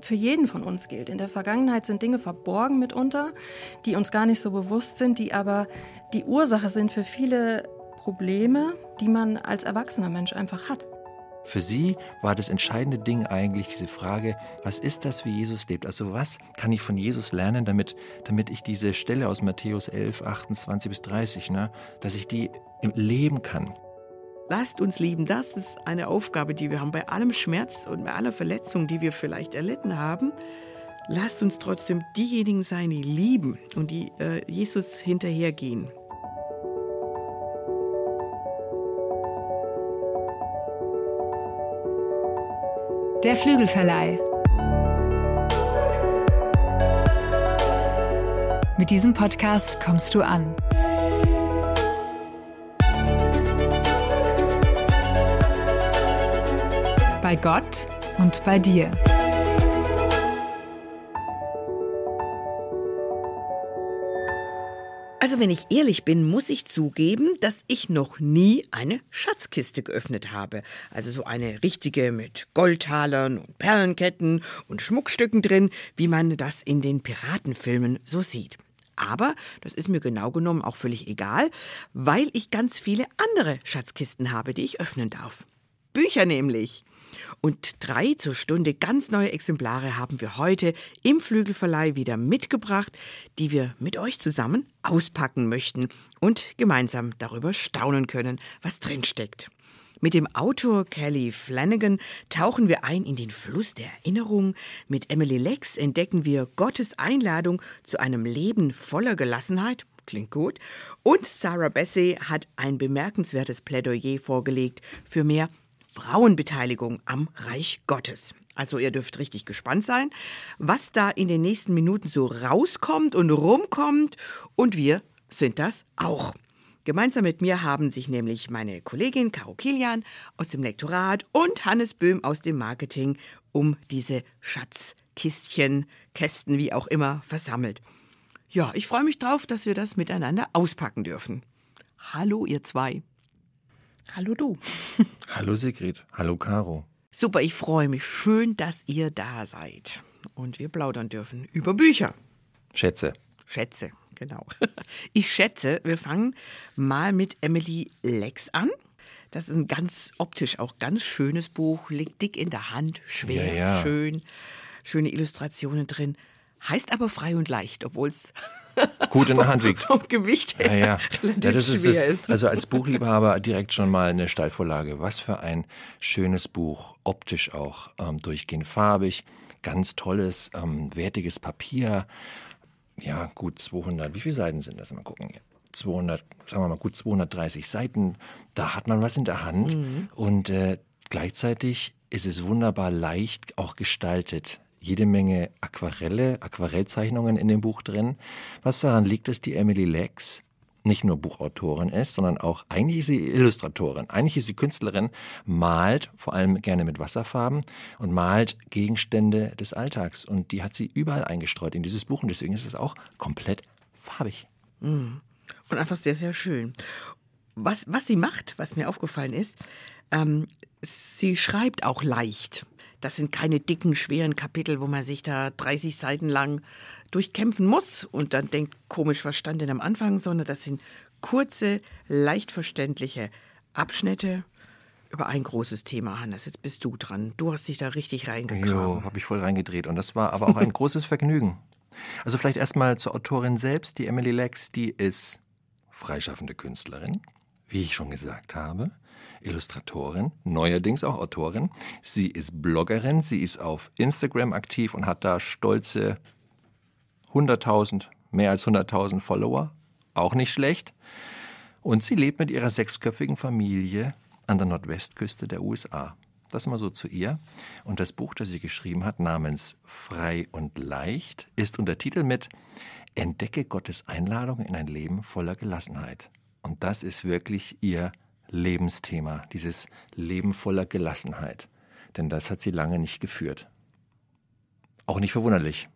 für jeden von uns gilt. In der Vergangenheit sind Dinge verborgen mitunter, die uns gar nicht so bewusst sind, die aber die Ursache sind für viele Probleme, die man als erwachsener Mensch einfach hat. Für sie war das entscheidende Ding eigentlich diese Frage, was ist das, wie Jesus lebt? Also was kann ich von Jesus lernen, damit, damit ich diese Stelle aus Matthäus 11, 28 bis 30, ne, dass ich die leben kann. Lasst uns lieben, das ist eine Aufgabe, die wir haben. Bei allem Schmerz und bei aller Verletzung, die wir vielleicht erlitten haben, lasst uns trotzdem diejenigen sein, die lieben und die äh, Jesus hinterhergehen. Der Flügelverleih. Mit diesem Podcast kommst du an. Bei Gott und bei dir. Also wenn ich ehrlich bin, muss ich zugeben, dass ich noch nie eine Schatzkiste geöffnet habe. Also so eine richtige mit Goldtalern und Perlenketten und Schmuckstücken drin, wie man das in den Piratenfilmen so sieht. Aber das ist mir genau genommen auch völlig egal, weil ich ganz viele andere Schatzkisten habe, die ich öffnen darf. Bücher nämlich. Und drei zur Stunde ganz neue Exemplare haben wir heute im Flügelverleih wieder mitgebracht, die wir mit euch zusammen auspacken möchten und gemeinsam darüber staunen können, was drinsteckt. Mit dem Autor Kelly Flanagan tauchen wir ein in den Fluss der Erinnerung. Mit Emily Lex entdecken wir Gottes Einladung zu einem Leben voller Gelassenheit. Klingt gut. Und Sarah Bessey hat ein bemerkenswertes Plädoyer vorgelegt für mehr Frauenbeteiligung am Reich Gottes. Also ihr dürft richtig gespannt sein, was da in den nächsten Minuten so rauskommt und rumkommt. Und wir sind das auch. Gemeinsam mit mir haben sich nämlich meine Kollegin Caro Kilian aus dem Lektorat und Hannes Böhm aus dem Marketing um diese Schatzkistchen, Kästen, wie auch immer, versammelt. Ja, ich freue mich drauf, dass wir das miteinander auspacken dürfen. Hallo, ihr zwei. Hallo du. Hallo Sigrid. Hallo Caro. Super, ich freue mich. Schön, dass ihr da seid. Und wir plaudern dürfen über Bücher. Schätze. Schätze, genau. Ich schätze, wir fangen mal mit Emily Lex an. Das ist ein ganz optisch auch ganz schönes Buch, liegt dick in der Hand, schwer, ja, ja. schön, schöne Illustrationen drin. Heißt aber frei und leicht, obwohl es gut in der Hand wiegt. Vom Gewicht her ja, ja. relativ ja, das ist schwer das, ist. Also als Buchliebhaber direkt schon mal eine Steilvorlage. Was für ein schönes Buch, optisch auch ähm, durchgehend farbig, ganz tolles, ähm, wertiges Papier. Ja, gut 200. Wie viele Seiten sind das? Mal gucken. 200, sagen wir mal gut 230 Seiten. Da hat man was in der Hand mhm. und äh, gleichzeitig ist es wunderbar leicht auch gestaltet jede Menge Aquarelle, Aquarellzeichnungen in dem Buch drin. Was daran liegt, dass die Emily Lex nicht nur Buchautorin ist, sondern auch eigentlich ist sie Illustratorin. Eigentlich ist sie Künstlerin, malt vor allem gerne mit Wasserfarben und malt Gegenstände des Alltags. Und die hat sie überall eingestreut in dieses Buch und deswegen ist es auch komplett farbig. Mm. Und einfach sehr, sehr schön. Was, was sie macht, was mir aufgefallen ist, ähm, sie schreibt auch leicht. Das sind keine dicken, schweren Kapitel, wo man sich da 30 Seiten lang durchkämpfen muss und dann denkt, komisch, was stand denn am Anfang, sondern das sind kurze, leicht verständliche Abschnitte über ein großes Thema, Hannes. Jetzt bist du dran. Du hast dich da richtig reingegraben. Jo, habe ich voll reingedreht. Und das war aber auch ein großes Vergnügen. Also vielleicht erstmal zur Autorin selbst. Die Emily Lex, die ist freischaffende Künstlerin, wie ich schon gesagt habe. Illustratorin, neuerdings auch Autorin. Sie ist Bloggerin, sie ist auf Instagram aktiv und hat da stolze 100.000, mehr als 100.000 Follower. Auch nicht schlecht. Und sie lebt mit ihrer sechsköpfigen Familie an der Nordwestküste der USA. Das mal so zu ihr. Und das Buch, das sie geschrieben hat, namens Frei und Leicht, ist Untertitel mit Entdecke Gottes Einladung in ein Leben voller Gelassenheit. Und das ist wirklich ihr Lebensthema, dieses Leben voller Gelassenheit. Denn das hat sie lange nicht geführt. Auch nicht verwunderlich.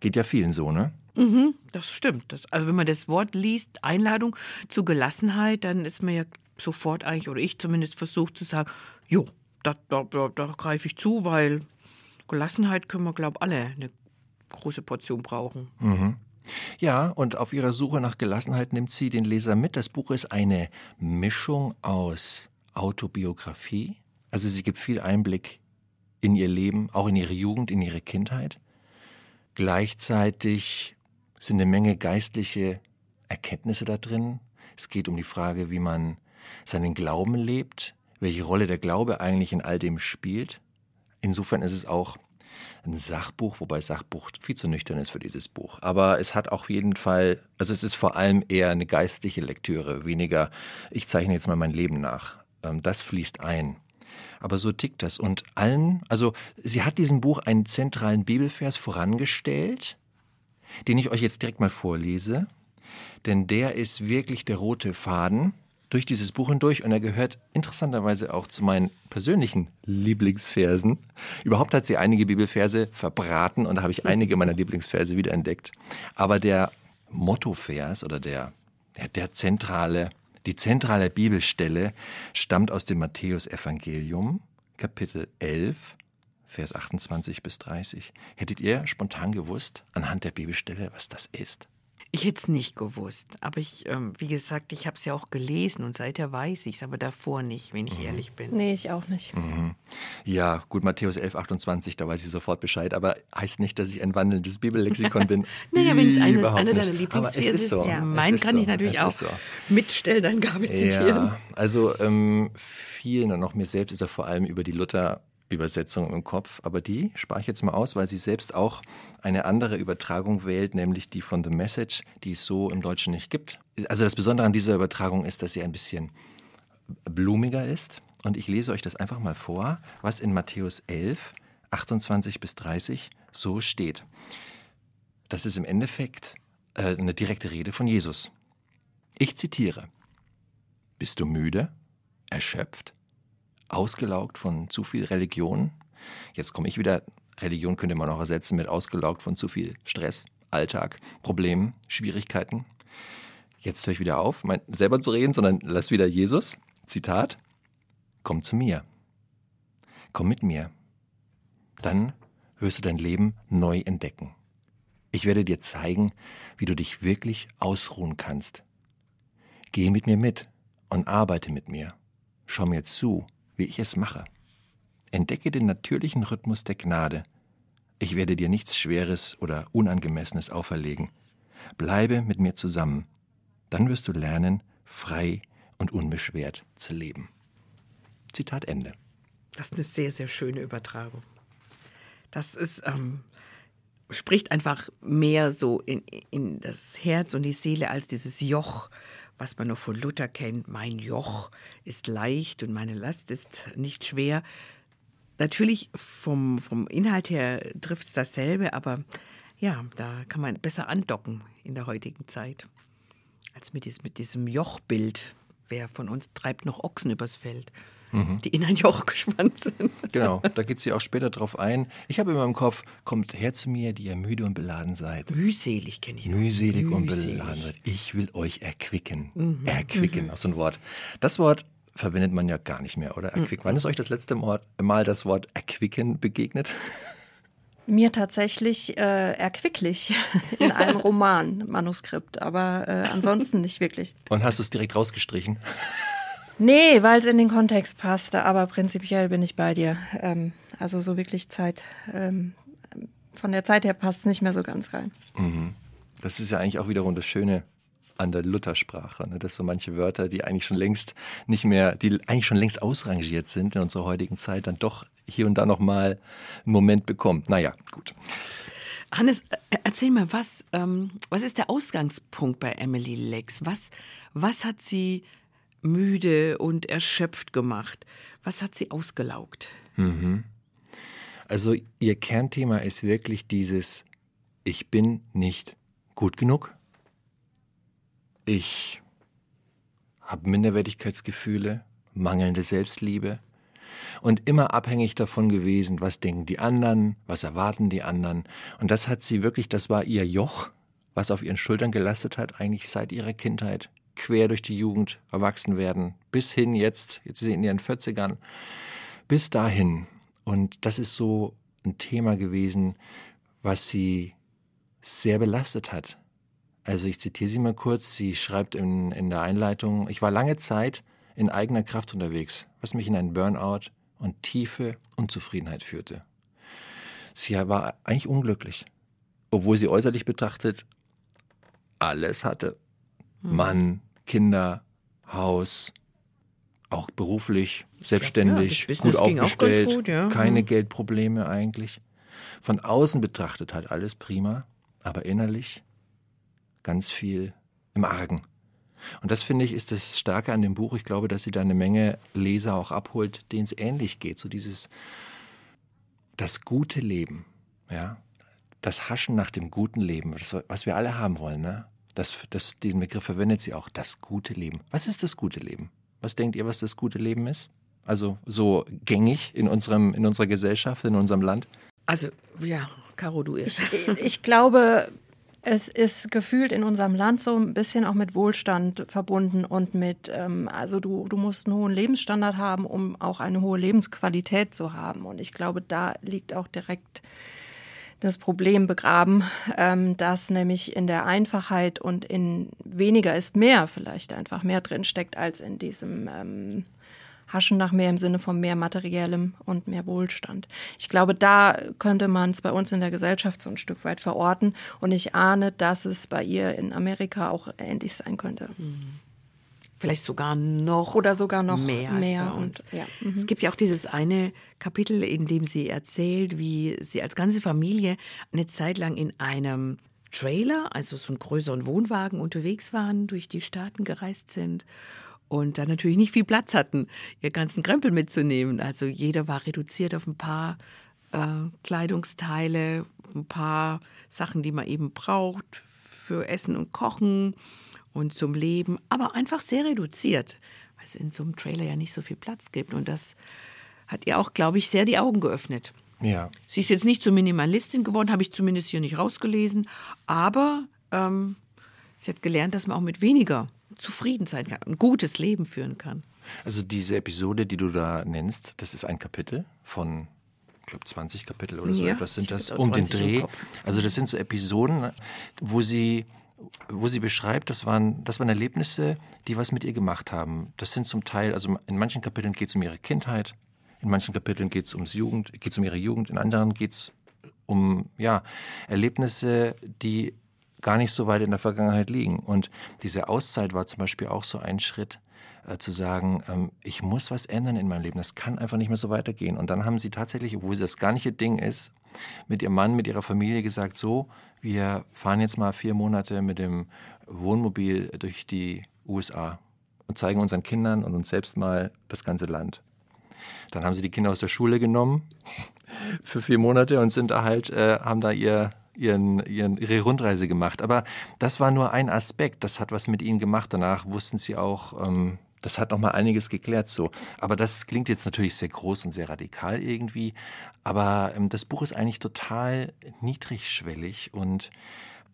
Geht ja vielen so, ne? Mhm, das stimmt. Das, also wenn man das Wort liest, Einladung zu Gelassenheit, dann ist man ja sofort eigentlich, oder ich zumindest versucht zu sagen, jo, da, da, da, da greife ich zu, weil Gelassenheit können wir, glaube ich, alle eine große Portion brauchen. Mhm. Ja, und auf ihrer Suche nach Gelassenheit nimmt sie den Leser mit. Das Buch ist eine Mischung aus Autobiografie, also sie gibt viel Einblick in ihr Leben, auch in ihre Jugend, in ihre Kindheit. Gleichzeitig sind eine Menge geistliche Erkenntnisse da drin. Es geht um die Frage, wie man seinen Glauben lebt, welche Rolle der Glaube eigentlich in all dem spielt. Insofern ist es auch ein Sachbuch, wobei Sachbuch viel zu nüchtern ist für dieses Buch. Aber es hat auch jeden Fall, also es ist vor allem eher eine geistliche Lektüre, weniger, ich zeichne jetzt mal mein Leben nach. Ähm, das fließt ein. Aber so tickt das. Und allen, also sie hat diesem Buch einen zentralen Bibelvers vorangestellt, den ich euch jetzt direkt mal vorlese. Denn der ist wirklich der rote Faden durch dieses Buch hindurch und er gehört interessanterweise auch zu meinen persönlichen Lieblingsversen. Überhaupt hat sie einige Bibelverse verbraten und da habe ich einige meiner Lieblingsverse wiederentdeckt. Aber der Mottovers oder der, der, der zentrale, die zentrale Bibelstelle stammt aus dem Matthäusevangelium, Kapitel 11, Vers 28 bis 30. Hättet ihr spontan gewusst, anhand der Bibelstelle, was das ist? Ich hätte es nicht gewusst, aber ich, ähm, wie gesagt, ich habe es ja auch gelesen und seither weiß ich es, aber davor nicht, wenn ich mhm. ehrlich bin. Nee, ich auch nicht. Mhm. Ja, gut, Matthäus 11, 28, da weiß ich sofort Bescheid, aber heißt nicht, dass ich ein wandelndes Bibellexikon bin. naja, wenn es eine, eine deiner Lieblingsverse ist, so. ja. meinen kann so. ich natürlich auch so. mit Stellenangabe zitieren. Ja, also ähm, vielen und auch mir selbst ist er vor allem über die Luther Übersetzung im Kopf, aber die spare ich jetzt mal aus, weil sie selbst auch eine andere Übertragung wählt, nämlich die von The Message, die es so im Deutschen nicht gibt. Also das Besondere an dieser Übertragung ist, dass sie ein bisschen blumiger ist. Und ich lese euch das einfach mal vor, was in Matthäus 11, 28 bis 30 so steht. Das ist im Endeffekt äh, eine direkte Rede von Jesus. Ich zitiere. Bist du müde, erschöpft, ausgelaugt von zu viel Religion. Jetzt komme ich wieder, Religion könnte man auch ersetzen mit ausgelaugt von zu viel Stress, Alltag, Problemen, Schwierigkeiten. Jetzt höre ich wieder auf, mein, selber zu reden, sondern lass wieder Jesus. Zitat: Komm zu mir. Komm mit mir. Dann wirst du dein Leben neu entdecken. Ich werde dir zeigen, wie du dich wirklich ausruhen kannst. Geh mit mir mit und arbeite mit mir. Schau mir zu, wie ich es mache. Entdecke den natürlichen Rhythmus der Gnade. Ich werde dir nichts Schweres oder Unangemessenes auferlegen. Bleibe mit mir zusammen. Dann wirst du lernen, frei und unbeschwert zu leben. Zitat Ende. Das ist eine sehr, sehr schöne Übertragung. Das ist, ähm, spricht einfach mehr so in, in das Herz und die Seele als dieses Joch, was man noch von Luther kennt, mein Joch ist leicht und meine Last ist nicht schwer. Natürlich vom, vom Inhalt her trifft es dasselbe, aber ja, da kann man besser andocken in der heutigen Zeit als mit diesem, mit diesem Jochbild. Wer von uns treibt noch Ochsen übers Feld? Mhm. die in ein Joch gespannt sind. Genau, da geht sie auch später drauf ein. Ich habe immer im Kopf, kommt her zu mir, die ihr müde und beladen seid. Mühselig kenne ich. Mühselig, Mühselig und beladen seid. Ich will euch erquicken. Mhm. Erquicken, mhm. auch so ein Wort. Das Wort verwendet man ja gar nicht mehr, oder? Erquicken. Mhm. Wann ist euch das letzte Mal das Wort erquicken begegnet? Mir tatsächlich äh, erquicklich in einem Roman-Manuskript, aber äh, ansonsten nicht wirklich. Und hast du es direkt rausgestrichen? Nee, weil es in den Kontext passte, aber prinzipiell bin ich bei dir. Ähm, also so wirklich Zeit, ähm, von der Zeit her passt es nicht mehr so ganz rein. Mhm. Das ist ja eigentlich auch wiederum das Schöne an der Luthersprache, ne? dass so manche Wörter, die eigentlich schon längst nicht mehr, die eigentlich schon längst ausrangiert sind in unserer heutigen Zeit, dann doch hier und da nochmal einen Moment bekommen. Naja, gut. Hannes, äh, erzähl mal, was, ähm, was ist der Ausgangspunkt bei Emily Lex? Was, was hat sie müde und erschöpft gemacht. Was hat sie ausgelaugt? Mhm. Also ihr Kernthema ist wirklich dieses Ich bin nicht gut genug. Ich habe Minderwertigkeitsgefühle, mangelnde Selbstliebe und immer abhängig davon gewesen, was denken die anderen, was erwarten die anderen. Und das hat sie wirklich, das war ihr Joch, was auf ihren Schultern gelastet hat, eigentlich seit ihrer Kindheit quer durch die Jugend erwachsen werden, bis hin jetzt, jetzt sind sie in ihren 40ern, bis dahin. Und das ist so ein Thema gewesen, was sie sehr belastet hat. Also ich zitiere sie mal kurz. Sie schreibt in, in der Einleitung, ich war lange Zeit in eigener Kraft unterwegs, was mich in einen Burnout und tiefe Unzufriedenheit führte. Sie war eigentlich unglücklich, obwohl sie äußerlich betrachtet alles hatte. Mann, Kinder, Haus, auch beruflich, selbstständig, ja, gut aufgestellt, gut, ja. keine hm. Geldprobleme eigentlich. Von außen betrachtet halt alles prima, aber innerlich ganz viel im Argen. Und das finde ich ist das Starke an dem Buch. Ich glaube, dass sie da eine Menge Leser auch abholt, denen es ähnlich geht. So dieses das gute Leben, ja, das Haschen nach dem guten Leben, das, was wir alle haben wollen, ne? Das, das, den Begriff verwendet sie auch, das gute Leben. Was ist das gute Leben? Was denkt ihr, was das gute Leben ist? Also so gängig in unserem, in unserer Gesellschaft, in unserem Land? Also, ja, Caro, du erst. Ich, ich glaube, es ist gefühlt in unserem Land so ein bisschen auch mit Wohlstand verbunden und mit, ähm, also du, du musst einen hohen Lebensstandard haben, um auch eine hohe Lebensqualität zu haben. Und ich glaube, da liegt auch direkt das Problem begraben, ähm, dass nämlich in der Einfachheit und in weniger ist mehr vielleicht einfach mehr drin steckt als in diesem ähm, Haschen nach mehr im Sinne von mehr materiellem und mehr Wohlstand. Ich glaube, da könnte man es bei uns in der Gesellschaft so ein Stück weit verorten. Und ich ahne, dass es bei ihr in Amerika auch ähnlich sein könnte. Mhm. Vielleicht sogar noch oder sogar noch mehr. mehr und, ja. mhm. Es gibt ja auch dieses eine Kapitel, in dem sie erzählt, wie sie als ganze Familie eine Zeit lang in einem Trailer, also so einen größeren Wohnwagen unterwegs waren, durch die Staaten gereist sind und dann natürlich nicht viel Platz hatten, ihr ganzen Krempel mitzunehmen. Also jeder war reduziert auf ein paar äh, Kleidungsteile, ein paar Sachen, die man eben braucht für Essen und Kochen und zum Leben, aber einfach sehr reduziert, weil es in so einem Trailer ja nicht so viel Platz gibt. Und das hat ihr auch, glaube ich, sehr die Augen geöffnet. Ja. Sie ist jetzt nicht zur Minimalistin geworden, habe ich zumindest hier nicht rausgelesen, aber ähm, sie hat gelernt, dass man auch mit weniger zufrieden sein kann, ein gutes Leben führen kann. Also diese Episode, die du da nennst, das ist ein Kapitel von, ich glaube 20 Kapitel oder so ja, etwas sind das um den Dreh. Also das sind so Episoden, wo sie wo sie beschreibt, das waren, das waren Erlebnisse, die was mit ihr gemacht haben. Das sind zum Teil, also in manchen Kapiteln geht es um ihre Kindheit, in manchen Kapiteln geht es ums Jugend, geht um ihre Jugend, in anderen geht es um ja, Erlebnisse, die gar nicht so weit in der Vergangenheit liegen. Und diese Auszeit war zum Beispiel auch so ein Schritt, äh, zu sagen, ähm, ich muss was ändern in meinem Leben. Das kann einfach nicht mehr so weitergehen. Und dann haben sie tatsächlich, obwohl das gar nicht ihr Ding ist, mit ihrem Mann, mit ihrer Familie gesagt, so, wir fahren jetzt mal vier Monate mit dem Wohnmobil durch die USA und zeigen unseren Kindern und uns selbst mal das ganze Land. Dann haben sie die Kinder aus der Schule genommen für vier Monate und sind da halt, äh, haben da ihr ihren, ihren, ihre Rundreise gemacht. Aber das war nur ein Aspekt. Das hat was mit ihnen gemacht. Danach wussten sie auch, ähm, das hat noch mal einiges geklärt so. Aber das klingt jetzt natürlich sehr groß und sehr radikal irgendwie. Aber ähm, das Buch ist eigentlich total niedrigschwellig und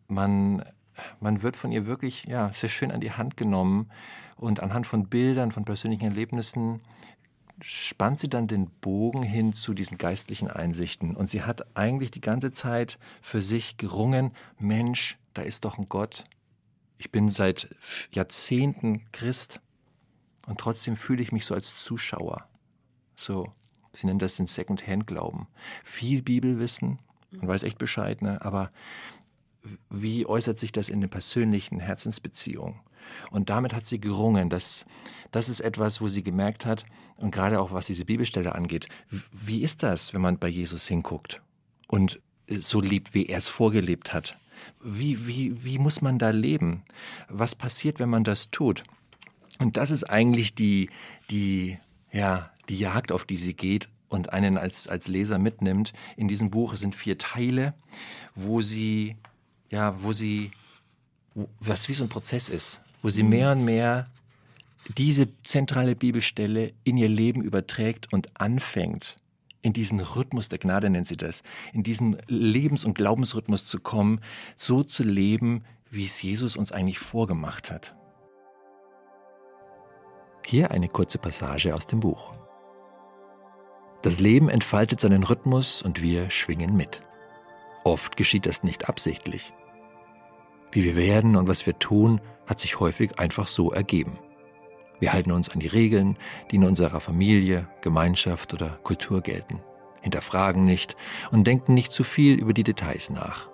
man man wird von ihr wirklich ja sehr schön an die Hand genommen und anhand von Bildern, von persönlichen Erlebnissen spannt sie dann den Bogen hin zu diesen geistlichen Einsichten. Und sie hat eigentlich die ganze Zeit für sich gerungen, Mensch, da ist doch ein Gott. Ich bin seit Jahrzehnten Christ und trotzdem fühle ich mich so als Zuschauer. So, sie nennen das den Second-Hand-Glauben. Viel Bibelwissen, man weiß echt Bescheid, ne? aber wie äußert sich das in der persönlichen Herzensbeziehung? Und damit hat sie gerungen. Das, das ist etwas, wo sie gemerkt hat, und gerade auch was diese Bibelstelle angeht, wie ist das, wenn man bei Jesus hinguckt und so liebt, wie er es vorgelebt hat? Wie, wie, wie muss man da leben? Was passiert, wenn man das tut? Und das ist eigentlich die, die, ja, die Jagd, auf die sie geht und einen als, als Leser mitnimmt. In diesem Buch sind vier Teile, wo sie, ja, wo sie, was wie so ein Prozess ist wo sie mehr und mehr diese zentrale Bibelstelle in ihr Leben überträgt und anfängt, in diesen Rhythmus der Gnade nennt sie das, in diesen Lebens- und Glaubensrhythmus zu kommen, so zu leben, wie es Jesus uns eigentlich vorgemacht hat. Hier eine kurze Passage aus dem Buch. Das Leben entfaltet seinen Rhythmus und wir schwingen mit. Oft geschieht das nicht absichtlich. Wie wir werden und was wir tun, hat sich häufig einfach so ergeben. Wir halten uns an die Regeln, die in unserer Familie, Gemeinschaft oder Kultur gelten, hinterfragen nicht und denken nicht zu viel über die Details nach.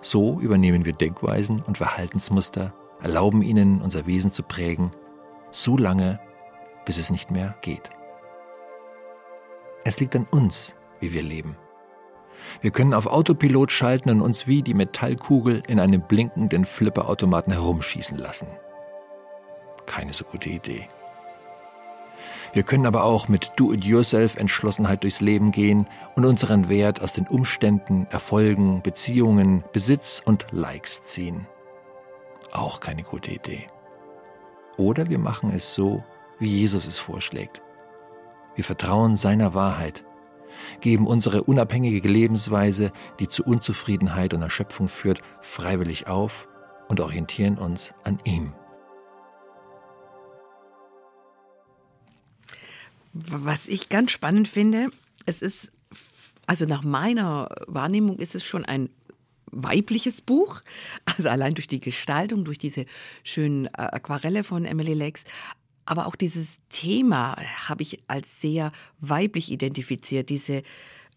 So übernehmen wir Denkweisen und Verhaltensmuster, erlauben ihnen, unser Wesen zu prägen, so lange, bis es nicht mehr geht. Es liegt an uns, wie wir leben. Wir können auf Autopilot schalten und uns wie die Metallkugel in einem blinkenden Flipperautomaten herumschießen lassen. Keine so gute Idee. Wir können aber auch mit Do-it-yourself-Entschlossenheit durchs Leben gehen und unseren Wert aus den Umständen, Erfolgen, Beziehungen, Besitz und Likes ziehen. Auch keine gute Idee. Oder wir machen es so, wie Jesus es vorschlägt. Wir vertrauen seiner Wahrheit geben unsere unabhängige Lebensweise, die zu Unzufriedenheit und Erschöpfung führt, freiwillig auf und orientieren uns an ihm. Was ich ganz spannend finde, es ist, also nach meiner Wahrnehmung ist es schon ein weibliches Buch, also allein durch die Gestaltung, durch diese schönen äh, Aquarelle von Emily Lex, aber auch dieses Thema habe ich als sehr weiblich identifiziert, diese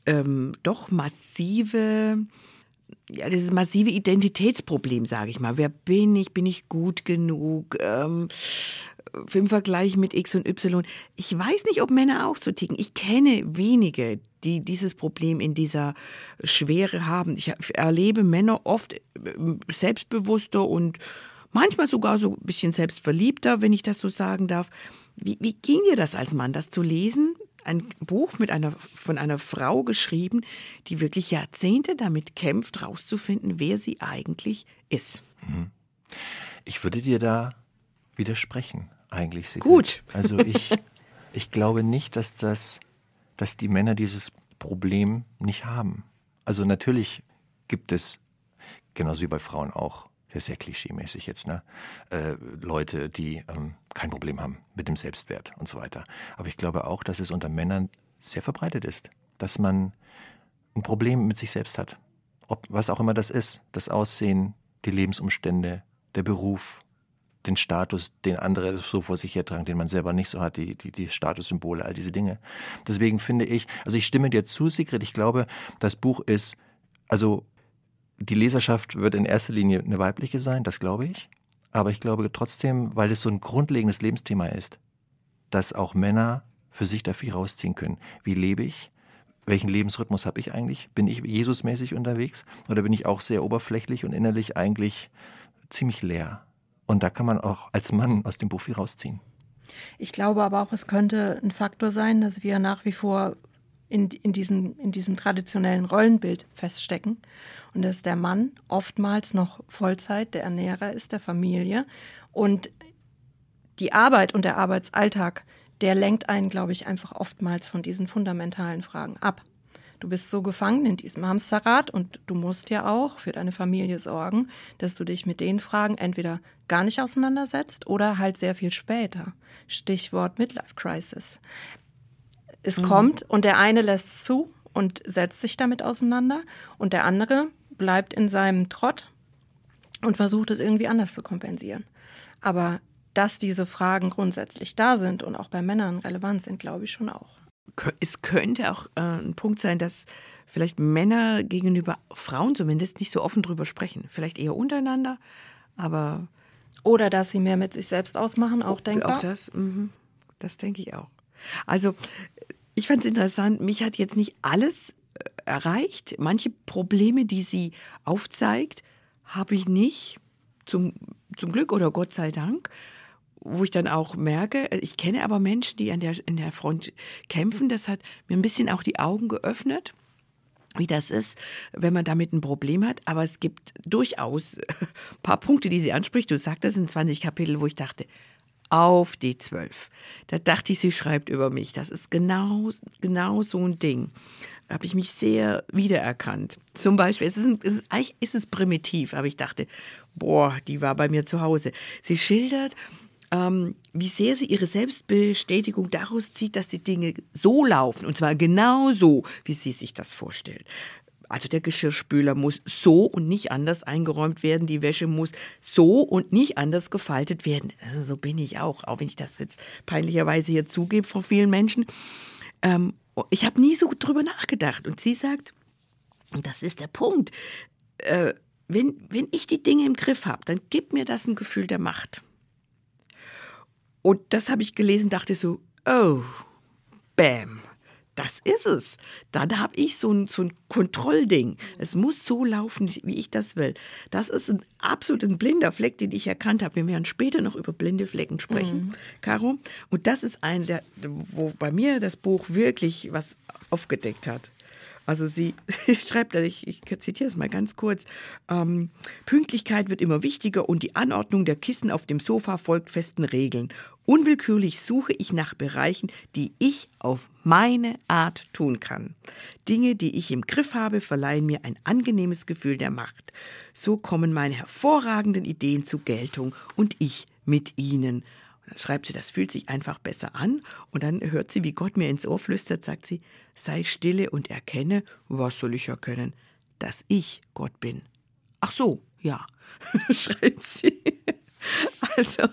ähm, doch massive, ja, dieses massive Identitätsproblem, sage ich mal. Wer bin ich? Bin ich gut genug? Ähm, im Vergleich mit X und Y. Ich weiß nicht, ob Männer auch so ticken. Ich kenne wenige, die dieses Problem in dieser Schwere haben. Ich erlebe Männer oft ähm, selbstbewusster und manchmal sogar so ein bisschen selbstverliebter, wenn ich das so sagen darf. Wie, wie ging dir das als Mann, das zu lesen? Ein Buch mit einer, von einer Frau geschrieben, die wirklich Jahrzehnte damit kämpft, herauszufinden, wer sie eigentlich ist. Mhm. Ich würde dir da widersprechen, eigentlich. Sigrid. Gut. Also ich, ich glaube nicht, dass das, dass die Männer dieses Problem nicht haben. Also natürlich gibt es, genauso wie bei Frauen auch, das ist sehr klischeemäßig jetzt, ne? Äh, Leute, die ähm, kein Problem haben mit dem Selbstwert und so weiter. Aber ich glaube auch, dass es unter Männern sehr verbreitet ist, dass man ein Problem mit sich selbst hat. Ob, was auch immer das ist. Das Aussehen, die Lebensumstände, der Beruf, den Status, den andere so vor sich hertragen, den man selber nicht so hat, die, die, die Statussymbole, all diese Dinge. Deswegen finde ich, also ich stimme dir zu, Sigrid, ich glaube, das Buch ist, also die Leserschaft wird in erster Linie eine weibliche sein, das glaube ich. Aber ich glaube trotzdem, weil es so ein grundlegendes Lebensthema ist, dass auch Männer für sich dafür rausziehen können. Wie lebe ich? Welchen Lebensrhythmus habe ich eigentlich? Bin ich Jesusmäßig unterwegs oder bin ich auch sehr oberflächlich und innerlich eigentlich ziemlich leer? Und da kann man auch als Mann aus dem Buch viel rausziehen. Ich glaube aber auch, es könnte ein Faktor sein, dass wir nach wie vor in, in, diesem, in diesem traditionellen Rollenbild feststecken und dass der Mann oftmals noch Vollzeit der Ernährer ist der Familie und die Arbeit und der Arbeitsalltag, der lenkt einen, glaube ich, einfach oftmals von diesen fundamentalen Fragen ab. Du bist so gefangen in diesem Hamsterrad und du musst ja auch für deine Familie sorgen, dass du dich mit den Fragen entweder gar nicht auseinandersetzt oder halt sehr viel später. Stichwort Midlife Crisis es mhm. kommt und der eine lässt zu und setzt sich damit auseinander und der andere bleibt in seinem Trott und versucht es irgendwie anders zu kompensieren. Aber dass diese Fragen grundsätzlich da sind und auch bei Männern relevant sind, glaube ich schon auch. Es könnte auch äh, ein Punkt sein, dass vielleicht Männer gegenüber Frauen zumindest nicht so offen drüber sprechen. Vielleicht eher untereinander, aber. Oder dass sie mehr mit sich selbst ausmachen, auch denkbar. Auch das, mh, das denke ich auch. Also ich fand es interessant, mich hat jetzt nicht alles äh, erreicht. Manche Probleme, die sie aufzeigt, habe ich nicht. Zum, zum Glück oder Gott sei Dank. Wo ich dann auch merke, äh, ich kenne aber Menschen, die an der, in der Front kämpfen. Das hat mir ein bisschen auch die Augen geöffnet wie das ist, wenn man damit ein Problem hat. Aber es gibt durchaus ein paar Punkte, die sie anspricht. Du sagtest in 20 Kapitel, wo ich dachte, auf die zwölf. Da dachte ich, sie schreibt über mich. Das ist genau, genau so ein Ding. Da habe ich mich sehr wiedererkannt. Zum Beispiel, es ist, ein, es ist, eigentlich ist es primitiv, aber ich dachte, boah, die war bei mir zu Hause. Sie schildert ähm, wie sehr sie ihre Selbstbestätigung daraus zieht, dass die Dinge so laufen, und zwar genau so, wie sie sich das vorstellt. Also der Geschirrspüler muss so und nicht anders eingeräumt werden, die Wäsche muss so und nicht anders gefaltet werden. Also so bin ich auch, auch wenn ich das jetzt peinlicherweise hier zugebe vor vielen Menschen. Ähm, ich habe nie so drüber nachgedacht. Und sie sagt, und das ist der Punkt, äh, wenn, wenn ich die Dinge im Griff habe, dann gibt mir das ein Gefühl der Macht. Und das habe ich gelesen, dachte so, oh, bam, das ist es. Dann habe ich so ein, so ein Kontrollding. Es muss so laufen, wie ich das will. Das ist ein absolut ein blinder Fleck, den ich erkannt habe. Wir werden später noch über blinde Flecken sprechen, mhm. Caro. Und das ist ein, der, wo bei mir das Buch wirklich was aufgedeckt hat. Also sie schreibt, ich, ich zitiere es mal ganz kurz, ähm, Pünktlichkeit wird immer wichtiger und die Anordnung der Kissen auf dem Sofa folgt festen Regeln. Unwillkürlich suche ich nach Bereichen, die ich auf meine Art tun kann. Dinge, die ich im Griff habe, verleihen mir ein angenehmes Gefühl der Macht. So kommen meine hervorragenden Ideen zur Geltung und ich mit ihnen. Dann schreibt sie, das fühlt sich einfach besser an. Und dann hört sie, wie Gott mir ins Ohr flüstert, sagt sie, sei stille und erkenne, was soll ich erkennen? Dass ich Gott bin. Ach so, ja, schreibt sie. Also,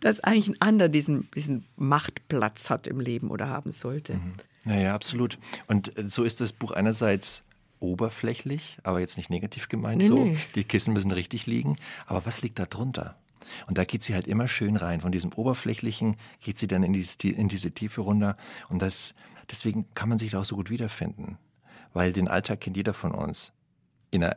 dass eigentlich ein anderer diesen, diesen Machtplatz hat im Leben oder haben sollte. Mhm. Naja, absolut. Und äh, so ist das Buch einerseits oberflächlich, aber jetzt nicht negativ gemeint nee, so. Nee. Die Kissen müssen richtig liegen. Aber was liegt da drunter? Und da geht sie halt immer schön rein. Von diesem Oberflächlichen geht sie dann in, dieses, in diese Tiefe runter. Und das, deswegen kann man sich da auch so gut wiederfinden. Weil den Alltag kennt jeder von uns. In einer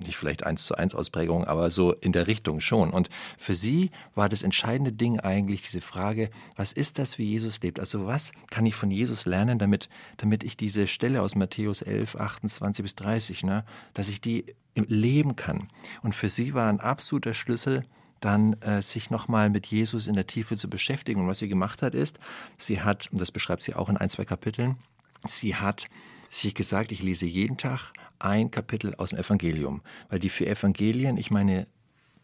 nicht vielleicht eins zu eins Ausprägung, aber so in der Richtung schon. Und für sie war das entscheidende Ding eigentlich diese Frage, was ist das, wie Jesus lebt? Also was kann ich von Jesus lernen, damit, damit ich diese Stelle aus Matthäus 11, 28 bis 30, ne, dass ich die leben kann. Und für sie war ein absoluter Schlüssel, dann äh, sich nochmal mit Jesus in der Tiefe zu beschäftigen. Und was sie gemacht hat, ist, sie hat, und das beschreibt sie auch in ein, zwei Kapiteln, sie hat sich gesagt, ich lese jeden Tag ein Kapitel aus dem Evangelium. Weil die vier Evangelien, ich meine,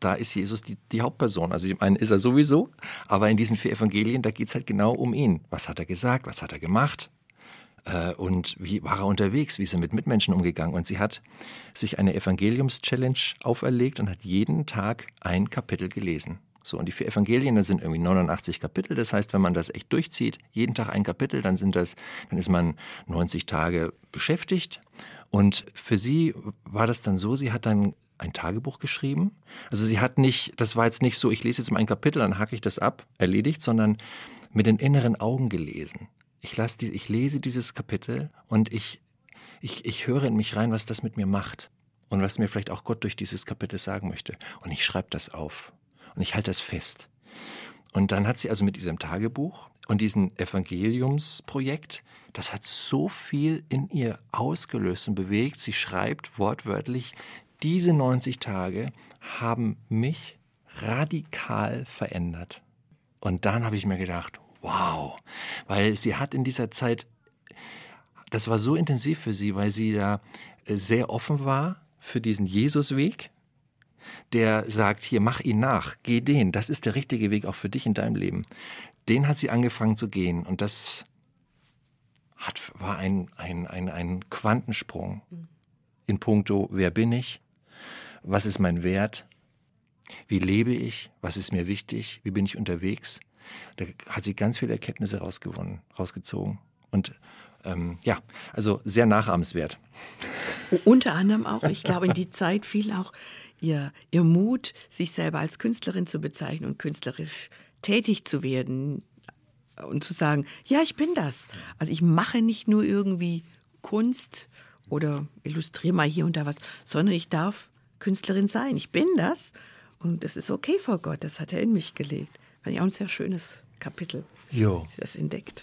da ist Jesus die, die Hauptperson. Also ich meine, ist er sowieso, aber in diesen vier Evangelien, da geht es halt genau um ihn. Was hat er gesagt, was hat er gemacht? Äh, und wie war er unterwegs, wie ist er mit Mitmenschen umgegangen. Und sie hat sich eine Evangeliums-Challenge auferlegt und hat jeden Tag ein Kapitel gelesen. So, und die vier Evangelien, das sind irgendwie 89 Kapitel. Das heißt, wenn man das echt durchzieht, jeden Tag ein Kapitel, dann sind das, dann ist man 90 Tage beschäftigt. Und für sie war das dann so, sie hat dann ein Tagebuch geschrieben. Also sie hat nicht, das war jetzt nicht so, ich lese jetzt mal ein Kapitel, dann hacke ich das ab, erledigt, sondern mit den inneren Augen gelesen. Ich, die, ich lese dieses Kapitel und ich, ich, ich höre in mich rein, was das mit mir macht und was mir vielleicht auch Gott durch dieses Kapitel sagen möchte. Und ich schreibe das auf und ich halte das fest. Und dann hat sie also mit diesem Tagebuch und diesem Evangeliumsprojekt, das hat so viel in ihr ausgelöst und bewegt. Sie schreibt wortwörtlich, diese 90 Tage haben mich radikal verändert. Und dann habe ich mir gedacht, wow, weil sie hat in dieser Zeit, das war so intensiv für sie, weil sie da äh, sehr offen war für diesen Jesusweg, der sagt, hier, mach ihn nach, geh den, das ist der richtige Weg auch für dich in deinem Leben. Den hat sie angefangen zu gehen und das hat, war ein, ein, ein, ein Quantensprung in puncto, wer bin ich, was ist mein Wert, wie lebe ich, was ist mir wichtig, wie bin ich unterwegs. Da hat sie ganz viele Erkenntnisse rausgewonnen, rausgezogen. Und ähm, ja, also sehr nachahmenswert. Unter anderem auch, ich glaube, in die Zeit fiel auch ihr, ihr Mut, sich selber als Künstlerin zu bezeichnen und künstlerisch tätig zu werden und zu sagen, ja, ich bin das. Also ich mache nicht nur irgendwie Kunst oder illustriere mal hier und da was, sondern ich darf Künstlerin sein. Ich bin das und das ist okay vor Gott. Das hat er in mich gelegt. Fand ich auch ein sehr schönes Kapitel. Jo. Das entdeckt.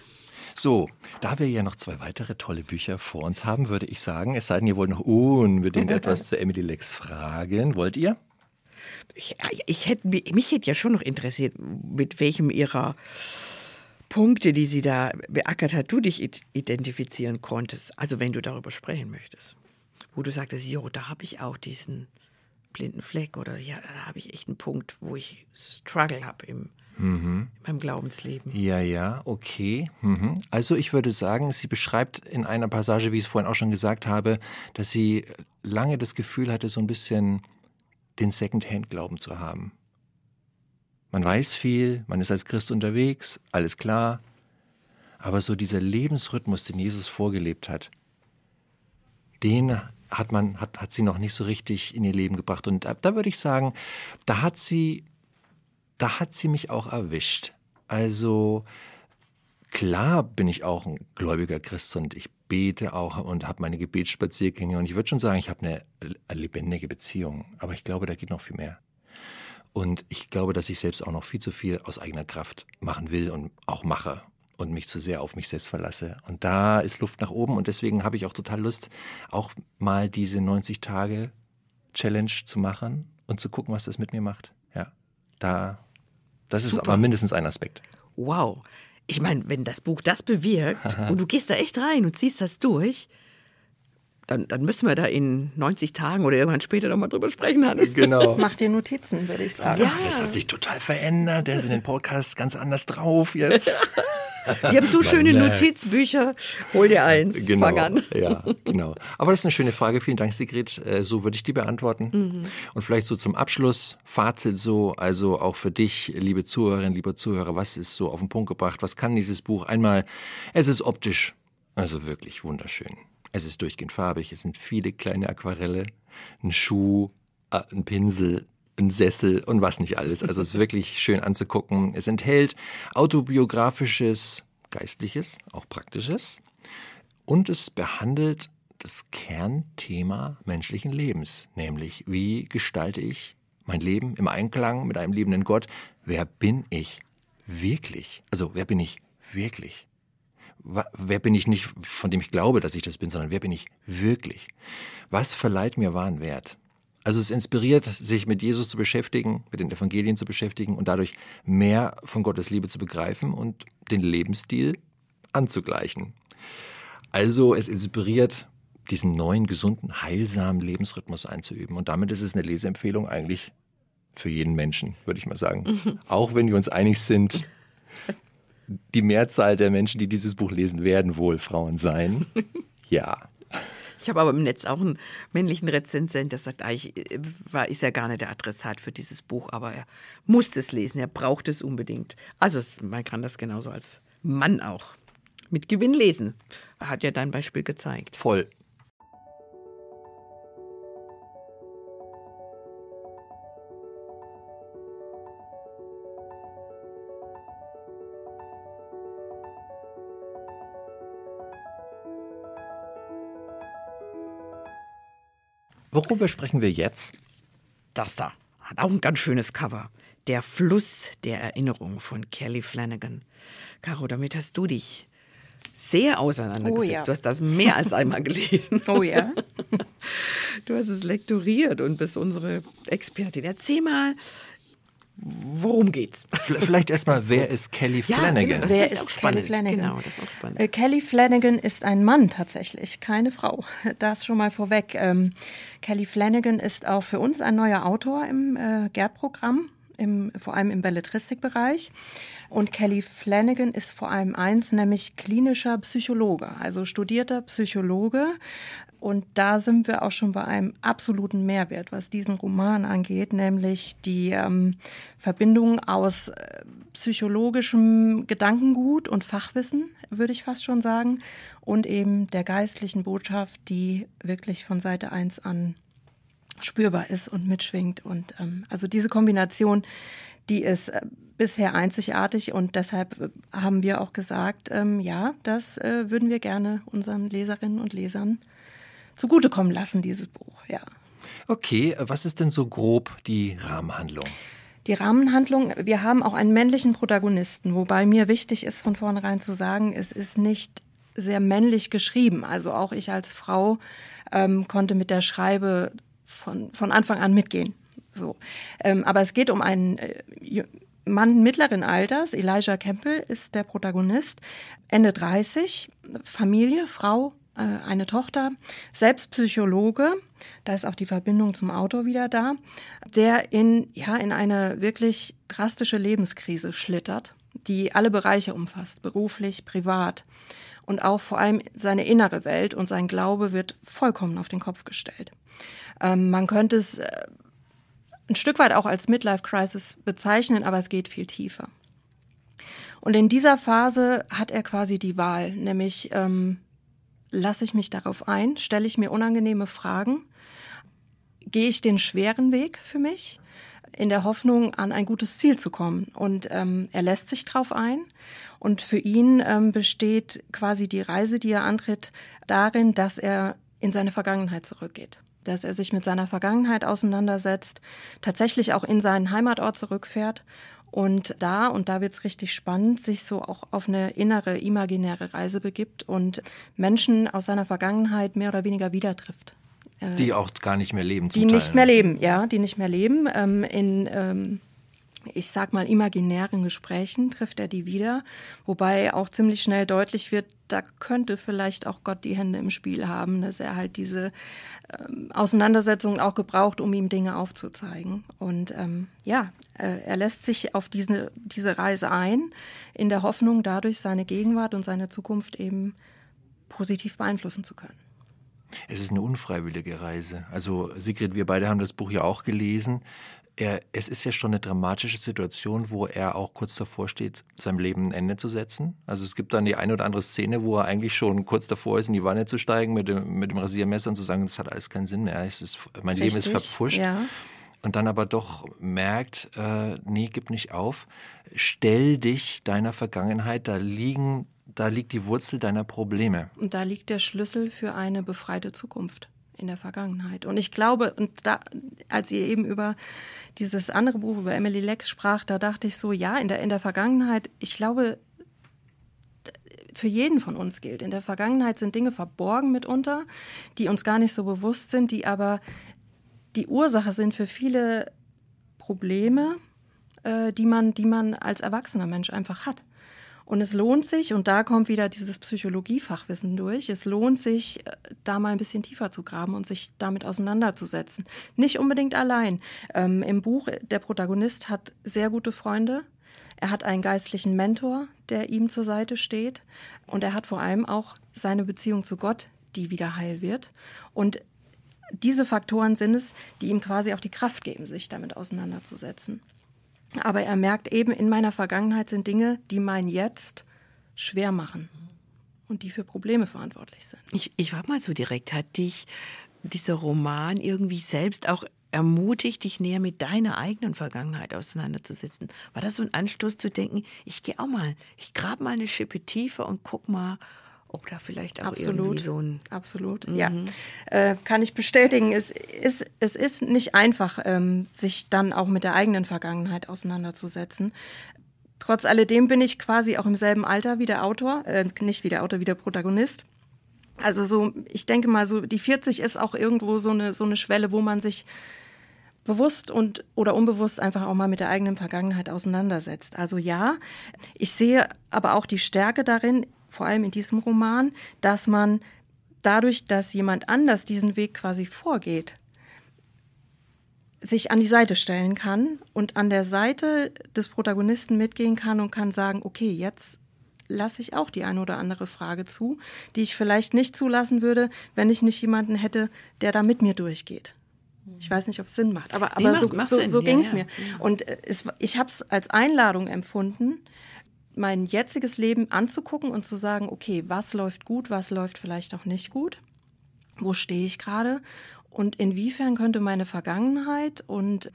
So, da wir ja noch zwei weitere tolle Bücher vor uns haben, würde ich sagen, es sei denn, ihr wollt noch unbedingt etwas zu Emily Lex fragen. Wollt ihr? Ich, ich hätte, mich hätte ja schon noch interessiert, mit welchem ihrer Punkte, die sie da beackert hat, du dich identifizieren konntest. Also wenn du darüber sprechen möchtest. Wo du sagtest, jo, da habe ich auch diesen blinden Fleck oder ja, da habe ich echt einen Punkt, wo ich Struggle habe im Mhm. in meinem Glaubensleben. Ja, ja, okay. Mhm. Also ich würde sagen, sie beschreibt in einer Passage, wie ich es vorhin auch schon gesagt habe, dass sie lange das Gefühl hatte, so ein bisschen den Second-Hand-Glauben zu haben. Man weiß viel, man ist als Christ unterwegs, alles klar. Aber so dieser Lebensrhythmus, den Jesus vorgelebt hat, den hat man, hat, hat sie noch nicht so richtig in ihr Leben gebracht. Und da, da würde ich sagen, da hat sie, da hat sie mich auch erwischt. Also klar bin ich auch ein gläubiger Christ und ich bete auch und habe meine Gebetsspaziergänge und ich würde schon sagen, ich habe eine, eine lebendige Beziehung. Aber ich glaube, da geht noch viel mehr. Und ich glaube, dass ich selbst auch noch viel zu viel aus eigener Kraft machen will und auch mache und mich zu sehr auf mich selbst verlasse. Und da ist Luft nach oben und deswegen habe ich auch total Lust, auch mal diese 90 Tage Challenge zu machen und zu gucken, was das mit mir macht. Ja, da, das ist Super. aber mindestens ein Aspekt. Wow. Ich meine, wenn das Buch das bewirkt und du gehst da echt rein und ziehst das durch, dann, dann müssen wir da in 90 Tagen oder irgendwann später nochmal drüber sprechen, Hannes. Genau. Mach dir Notizen, würde ich sagen. Ja, Das hat sich total verändert. Der ist in den Podcast ganz anders drauf jetzt. wir haben so schöne merkt's. Notizbücher. Hol dir eins, Genau. fang an. Ja, genau. Aber das ist eine schöne Frage. Vielen Dank, Sigrid. Äh, So würde ich die beantworten. Mhm. Und vielleicht so zum Abschluss, Fazit so, also auch für dich, liebe Zuhörerinnen, lieber Zuhörer, was ist so auf den Punkt gebracht? Was kann dieses Buch? Einmal, es ist optisch, also wirklich wunderschön. Es ist durchgehend farbig, es sind viele kleine Aquarelle, ein Schuh, äh, ein Pinsel, ein Sessel und was nicht alles. Also es ist wirklich schön anzugucken. Es enthält autobiografisches, geistliches, auch praktisches. Und es behandelt das Kernthema menschlichen Lebens, nämlich wie gestalte ich mein Leben im Einklang mit einem liebenden Gott? Wer bin ich wirklich? Also wer bin ich wirklich? Wer bin ich nicht, von dem ich glaube, dass ich das bin, sondern wer bin ich wirklich? Was verleiht mir wahren Wert? Also es inspiriert, sich mit Jesus zu beschäftigen, mit den Evangelien zu beschäftigen und dadurch mehr von Gottes Liebe zu begreifen und den Lebensstil anzugleichen. Also es inspiriert, diesen neuen, gesunden, heilsamen Lebensrhythmus einzuüben. Und damit ist es eine Leseempfehlung eigentlich für jeden Menschen, würde ich mal sagen. Auch wenn wir uns einig sind, die Mehrzahl der Menschen, die dieses Buch lesen, werden wohl Frauen sein. Ja. Ich habe aber im Netz auch einen männlichen Rezensent, der sagt, eigentlich äh, war, ist er gar nicht der Adressat für dieses Buch, aber er muss es lesen, er braucht es unbedingt. Also es, man kann das genauso als Mann auch mit Gewinn lesen. Hat ja dein Beispiel gezeigt. Voll. Worüber sprechen wir jetzt? Das da hat auch ein ganz schönes Cover. Der Fluss der Erinnerung von Kelly Flanagan. Caro, damit hast du dich sehr auseinandergesetzt. Oh ja. Du hast das mehr als einmal gelesen. Oh ja. Du hast es lektoriert und bist unsere Expertin. Erzähl mal, worum geht's? Vielleicht erstmal, wer ist Kelly Ja, Flanagan? genau, das Wer ist auch ist spannend. Kelly Flanagan? Genau, das ist auch spannend. Äh, Kelly Flanagan ist ein Mann tatsächlich, keine Frau. Das schon mal vorweg. Ähm, Kelly Flanagan ist auch für uns ein neuer Autor im äh, GERD-Programm, im, vor allem im Belletristikbereich. Und Kelly Flanagan ist vor allem eins, nämlich klinischer Psychologe, also studierter Psychologe. Und da sind wir auch schon bei einem absoluten Mehrwert, was diesen Roman angeht, nämlich die ähm, Verbindung aus äh, psychologischem Gedankengut und Fachwissen, würde ich fast schon sagen, und eben der geistlichen Botschaft, die wirklich von Seite 1 an spürbar ist und mitschwingt. Und ähm, also diese Kombination, die ist äh, bisher einzigartig und deshalb äh, haben wir auch gesagt, ähm, ja, das äh, würden wir gerne unseren Leserinnen und Lesern zugutekommen lassen, dieses Buch, ja. Okay, was ist denn so grob die Rahmenhandlung? Die Rahmenhandlung, wir haben auch einen männlichen Protagonisten, wobei mir wichtig ist, von vornherein zu sagen, es ist nicht sehr männlich geschrieben. Also auch ich als Frau ähm, konnte mit der Schreibe von, von Anfang an mitgehen. So. Ähm, aber es geht um einen äh, Mann mittleren Alters, Elijah Campbell ist der Protagonist, Ende 30, Familie, Frau, äh, eine Tochter, selbst Psychologe, da ist auch die Verbindung zum Autor wieder da, der in, ja, in eine wirklich drastische Lebenskrise schlittert, die alle Bereiche umfasst, beruflich, privat. Und auch vor allem seine innere Welt und sein Glaube wird vollkommen auf den Kopf gestellt. Ähm, man könnte es äh, ein Stück weit auch als Midlife Crisis bezeichnen, aber es geht viel tiefer. Und in dieser Phase hat er quasi die Wahl, nämlich ähm, lasse ich mich darauf ein, stelle ich mir unangenehme Fragen, gehe ich den schweren Weg für mich, in der Hoffnung, an ein gutes Ziel zu kommen. Und ähm, er lässt sich drauf ein. Und für ihn ähm, besteht quasi die Reise, die er antritt, darin, dass er in seine Vergangenheit zurückgeht dass er sich mit seiner Vergangenheit auseinandersetzt, tatsächlich auch in seinen Heimatort zurückfährt und da, und da wird's richtig spannend, sich so auch auf eine innere, imaginäre Reise begibt und Menschen aus seiner Vergangenheit mehr oder weniger wieder trifft. Die auch gar nicht mehr leben. Die nicht mehr leben, ja, die nicht mehr leben. Ähm, in ähm, ich sag mal, imaginären Gesprächen trifft er die wieder, wobei auch ziemlich schnell deutlich wird, da könnte vielleicht auch Gott die Hände im Spiel haben, dass er halt diese ähm, Auseinandersetzung auch gebraucht, um ihm Dinge aufzuzeigen. Und ähm, ja, äh, er lässt sich auf diese, diese Reise ein, in der Hoffnung, dadurch seine Gegenwart und seine Zukunft eben positiv beeinflussen zu können. Es ist eine unfreiwillige Reise. Also Sigrid, wir beide haben das Buch ja auch gelesen er, es ist ja schon eine dramatische Situation, wo er auch kurz davor steht, seinem Leben ein Ende zu setzen. Also es gibt dann die eine oder andere Szene, wo er eigentlich schon kurz davor ist, in die Wanne zu steigen mit dem, mit dem Rasiermesser und zu sagen, das hat alles keinen Sinn mehr. Ist, mein Richtig, Leben ist verpfuscht. Ja. Und dann aber doch merkt, äh, nee, gib nicht auf. Stell dich deiner Vergangenheit, da liegen, da liegt die Wurzel deiner Probleme. Und da liegt der Schlüssel für eine befreite Zukunft in der Vergangenheit. Und ich glaube, und da, als ihr eben über dieses andere Buch über Emily Lex sprach, da dachte ich so, ja, in der, in der Vergangenheit, ich glaube, für jeden von uns gilt. In der Vergangenheit sind Dinge verborgen mitunter, die uns gar nicht so bewusst sind, die aber die Ursache sind für viele Probleme, äh, die, man, die man als erwachsener Mensch einfach hat. Und es lohnt sich, und da kommt wieder dieses Psychologiefachwissen durch, es lohnt sich, äh, da mal ein bisschen tiefer zu graben und sich damit auseinanderzusetzen. Nicht unbedingt allein. Ähm, Im Buch, der Protagonist hat sehr gute Freunde. Er hat einen geistlichen Mentor, der ihm zur Seite steht. Und er hat vor allem auch seine Beziehung zu Gott, die wieder heil wird. Und diese Faktoren sind es, die ihm quasi auch die Kraft geben, sich damit auseinanderzusetzen. Aber er merkt eben, in meiner Vergangenheit sind Dinge, die mein Jetzt schwer machen und die für Probleme verantwortlich sind. Ich, ich war mal so direkt, hat dich dieser Roman irgendwie selbst auch ermutigt, dich näher mit deiner eigenen Vergangenheit auseinanderzusetzen? War das so ein Anstoß zu denken, ich gehe auch mal, ich grabe mal eine Schippe tiefer und guck mal, ob da vielleicht auch absolut, irgendwie so ein... Absolut, mhm. ja. Äh, kann ich bestätigen. Es ist, es ist nicht einfach, ähm, sich dann auch mit der eigenen Vergangenheit auseinanderzusetzen. Trotz alledem bin ich quasi auch im selben Alter wie der Autor, äh, nicht wie der Autor, wie der Protagonist. Also so, ich denke mal, so die 40 ist auch irgendwo so eine, so eine Schwelle, wo man sich bewusst und oder unbewusst einfach auch mal mit der eigenen Vergangenheit auseinandersetzt. Also ja, ich sehe aber auch die Stärke darin, vor allem in diesem Roman, dass man dadurch, dass jemand anders diesen Weg quasi vorgeht, sich an die Seite stellen kann und an der Seite des Protagonisten mitgehen kann und kann sagen, okay, jetzt lasse ich auch die eine oder andere Frage zu, die ich vielleicht nicht zulassen würde, wenn ich nicht jemanden hätte, der da mit mir durchgeht. Ich weiß nicht, ob es Sinn macht, aber, aber nee, so, macht so, so ging es ja, ja. mir. Und es, ich habe es als Einladung empfunden, mein jetziges Leben anzugucken und zu sagen, okay, was läuft gut, was läuft vielleicht auch nicht gut, wo stehe ich gerade? Und inwiefern könnte meine Vergangenheit und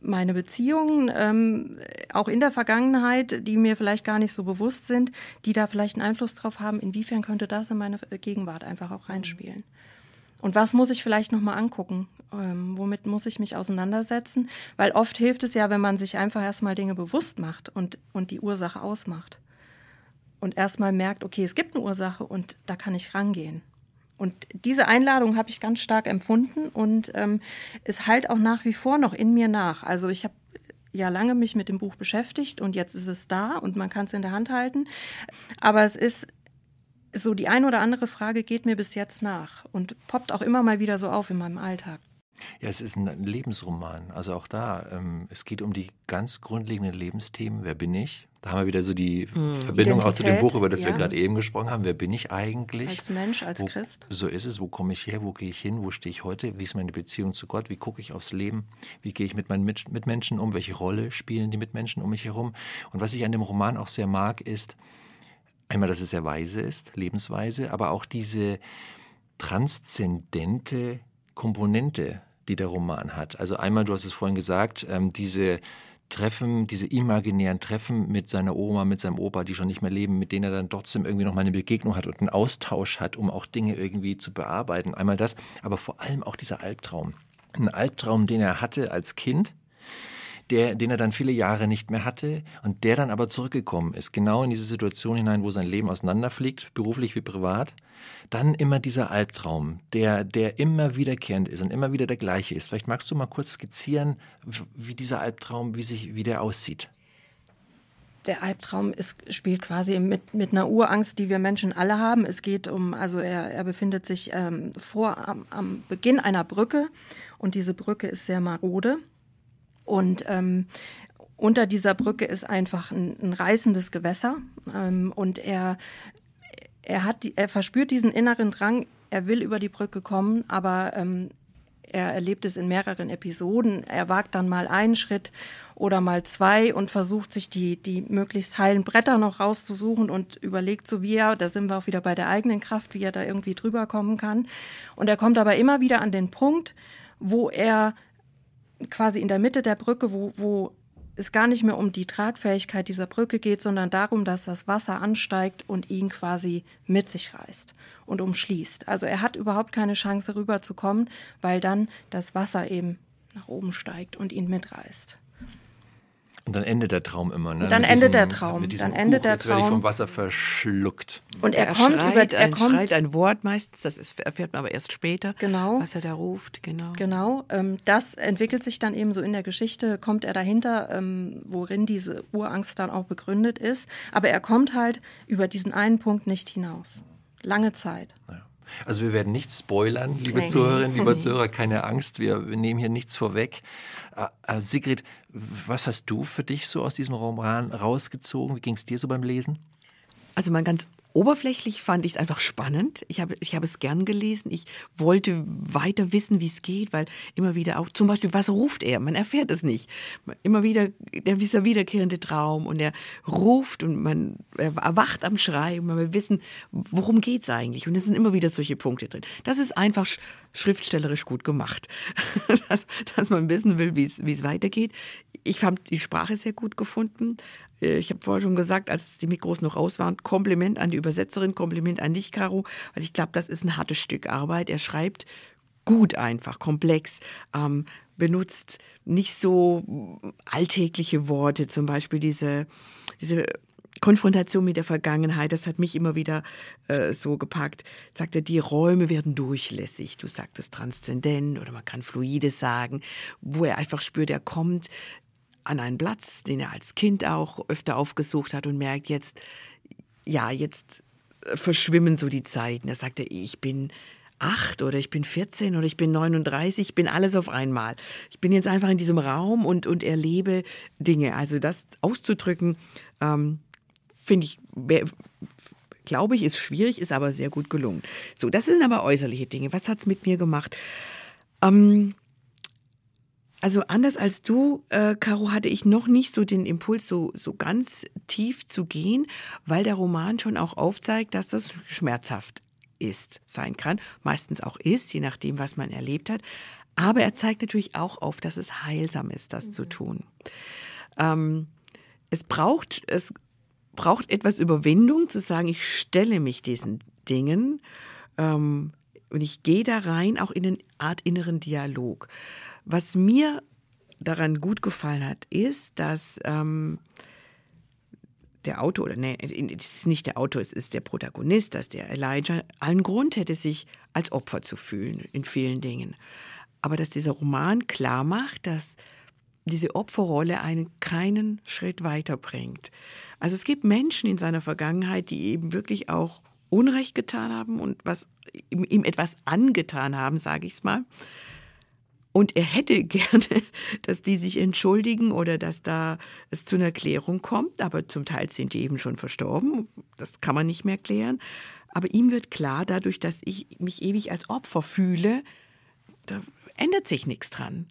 meine Beziehungen, ähm, auch in der Vergangenheit, die mir vielleicht gar nicht so bewusst sind, die da vielleicht einen Einfluss drauf haben, inwiefern könnte das in meine Gegenwart einfach auch reinspielen. Und was muss ich vielleicht nochmal angucken? Ähm, womit muss ich mich auseinandersetzen? Weil oft hilft es ja, wenn man sich einfach erstmal Dinge bewusst macht und, und die Ursache ausmacht. Und erstmal merkt, okay, es gibt eine Ursache und da kann ich rangehen. Und diese Einladung habe ich ganz stark empfunden und ähm, es halt auch nach wie vor noch in mir nach. Also ich habe ja lange mich mit dem Buch beschäftigt und jetzt ist es da und man kann es in der Hand halten. Aber es ist so die ein oder andere Frage geht mir bis jetzt nach und poppt auch immer mal wieder so auf in meinem Alltag. Ja, es ist ein Lebensroman. Also auch da, ähm, es geht um die ganz grundlegenden Lebensthemen. Wer bin ich? Da haben wir wieder so die hm, Verbindung auch zu dem Buch, über das ja. wir gerade eben gesprochen haben. Wer bin ich eigentlich? Als Mensch, als wo, Christ. So ist es. Wo komme ich her? Wo gehe ich hin? Wo stehe ich heute? Wie ist meine Beziehung zu Gott? Wie gucke ich aufs Leben? Wie gehe ich mit meinen Mitmenschen um? Welche Rolle spielen die Mitmenschen um mich herum? Und was ich an dem Roman auch sehr mag, ist einmal, dass es sehr weise ist, lebensweise, aber auch diese transzendente Komponente, die der Roman hat. Also einmal, du hast es vorhin gesagt, ähm, diese Treffen, diese imaginären Treffen mit seiner Oma, mit seinem Opa, die schon nicht mehr leben, mit denen er dann trotzdem irgendwie noch mal eine Begegnung hat und einen Austausch hat, um auch Dinge irgendwie zu bearbeiten. Einmal das, aber vor allem auch dieser Albtraum. Ein Albtraum, den er hatte als Kind, der, den er dann viele Jahre nicht mehr hatte und der dann aber zurückgekommen ist, genau in diese Situation hinein, wo sein Leben auseinanderfliegt, beruflich wie privat, dann immer dieser Albtraum, der, der immer wiederkehrend ist und immer wieder der gleiche ist. Vielleicht magst du mal kurz skizzieren, wie dieser Albtraum, wie sich, wie der aussieht. Der Albtraum ist, spielt quasi mit, mit einer Urangst, die wir Menschen alle haben. Es geht um, also er, er befindet sich ähm, vor am, am Beginn einer Brücke und diese Brücke ist sehr marode. Und ähm, unter dieser Brücke ist einfach ein, ein reißendes Gewässer ähm, und er, er, hat, er verspürt diesen inneren Drang, er will über die Brücke kommen, aber ähm, er erlebt es in mehreren Episoden. Er wagt dann mal einen Schritt oder mal zwei und versucht sich die, die möglichst heilen Bretter noch rauszusuchen und überlegt so, wie er, da sind wir auch wieder bei der eigenen Kraft, wie er da irgendwie drüber kommen kann. Und er kommt aber immer wieder an den Punkt, wo er quasi in der Mitte der Brücke, wo, wo es gar nicht mehr um die Tragfähigkeit dieser Brücke geht, sondern darum, dass das Wasser ansteigt und ihn quasi mit sich reißt und umschließt. Also er hat überhaupt keine Chance rüberzukommen, weil dann das Wasser eben nach oben steigt und ihn mitreißt. Und dann endet der Traum immer, ne? Dann mit endet diesem, der Traum. dann endet der Traum. Jetzt werde ich vom Wasser verschluckt. Und er, er kommt schreit, über, er ein, kommt, schreit ein Wort meistens, das ist, erfährt man aber erst später, genau, was er da ruft. Genau. Genau. Ähm, das entwickelt sich dann eben so in der Geschichte, kommt er dahinter, ähm, worin diese Urangst dann auch begründet ist. Aber er kommt halt über diesen einen Punkt nicht hinaus. Lange Zeit. Ja. Also wir werden nicht spoilern, liebe nee. Zuhörerinnen, lieber Zuhörer, keine Angst, wir, wir nehmen hier nichts vorweg. Äh, äh, Sigrid, was hast du für dich so aus diesem Roman rausgezogen? Wie ging es dir so beim Lesen? Also mein ganz Oberflächlich fand ich es einfach spannend. Ich habe, ich habe es gern gelesen. Ich wollte weiter wissen, wie es geht, weil immer wieder auch, zum Beispiel, was ruft er? Man erfährt es nicht. Immer wieder, dieser wiederkehrende Traum und er ruft und man erwacht am Schrei und man will wissen, worum geht es eigentlich? Und es sind immer wieder solche Punkte drin. Das ist einfach schriftstellerisch gut gemacht, dass, dass man wissen will, wie es weitergeht. Ich habe die Sprache sehr gut gefunden. Äh, ich habe vorher schon gesagt, als die Mikros noch aus waren, Kompliment an die Übersetzerin, Kompliment an dich, Caro, weil ich glaube, das ist ein hartes Stück Arbeit. Er schreibt gut einfach, komplex, ähm, benutzt nicht so alltägliche Worte, zum Beispiel diese, diese Konfrontation mit der Vergangenheit, das hat mich immer wieder äh, so gepackt. Sagt er, die Räume werden durchlässig. Du sagtest transzendent oder man kann fluides sagen, wo er einfach spürt, er kommt an einen Platz, den er als Kind auch öfter aufgesucht hat und merkt jetzt, ja, jetzt äh, verschwimmen so die Zeiten. Da sagt er, ich bin acht oder ich bin 14 oder ich bin 39, ich bin alles auf einmal. Ich bin jetzt einfach in diesem Raum und, und erlebe Dinge. Also das auszudrücken, ähm, finde ich, glaube ich, ist schwierig, ist aber sehr gut gelungen. So, das sind aber äußerliche Dinge. Was hat es mit mir gemacht? Ähm, also anders als du, äh, Caro, hatte ich noch nicht so den Impuls, so, so ganz tief zu gehen, weil der Roman schon auch aufzeigt, dass das schmerzhaft ist, sein kann, meistens auch ist, je nachdem, was man erlebt hat. Aber er zeigt natürlich auch auf, dass es heilsam ist, das mhm. zu tun. Ähm, es braucht, es braucht etwas Überwindung, zu sagen, ich stelle mich diesen Dingen ähm, und ich gehe da rein, auch in eine Art inneren Dialog. Was mir daran gut gefallen hat, ist, dass ähm, der Autor, oder nee, es ist nicht der Autor, es ist der Protagonist, dass der Elijah allen Grund hätte, sich als Opfer zu fühlen in vielen Dingen. Aber dass dieser Roman klar macht, dass diese Opferrolle einen keinen Schritt weiterbringt. Also es gibt Menschen in seiner Vergangenheit, die eben wirklich auch Unrecht getan haben und was ihm, ihm etwas angetan haben, sage ich es mal. Und er hätte gerne, dass die sich entschuldigen oder dass da es zu einer Klärung kommt. Aber zum Teil sind die eben schon verstorben. Das kann man nicht mehr klären. Aber ihm wird klar, dadurch, dass ich mich ewig als Opfer fühle, da ändert sich nichts dran.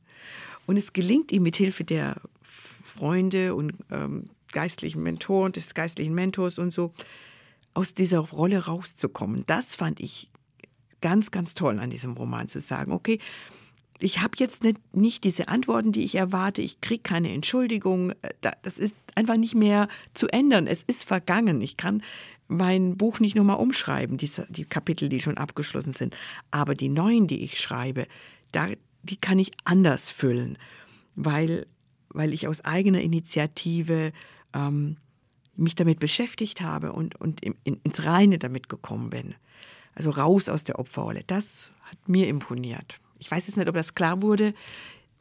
Und es gelingt ihm mit Hilfe der Freunde und ähm, geistlichen Mentoren, des geistlichen Mentors und so, aus dieser Rolle rauszukommen. Das fand ich ganz, ganz toll an diesem Roman zu sagen, okay, ich habe jetzt nicht, nicht diese Antworten, die ich erwarte, ich kriege keine Entschuldigung, äh, das ist einfach nicht mehr zu ändern, es ist vergangen. Ich kann mein Buch nicht nochmal umschreiben, die, die Kapitel, die schon abgeschlossen sind, aber die neuen, die ich schreibe, da, die kann ich anders füllen, weil, weil ich aus eigener Initiative ähm, mich damit beschäftigt habe und, und in, ins Reine damit gekommen bin. Also raus aus der Opferrolle. Das hat mir imponiert ich weiß jetzt nicht, ob das klar wurde,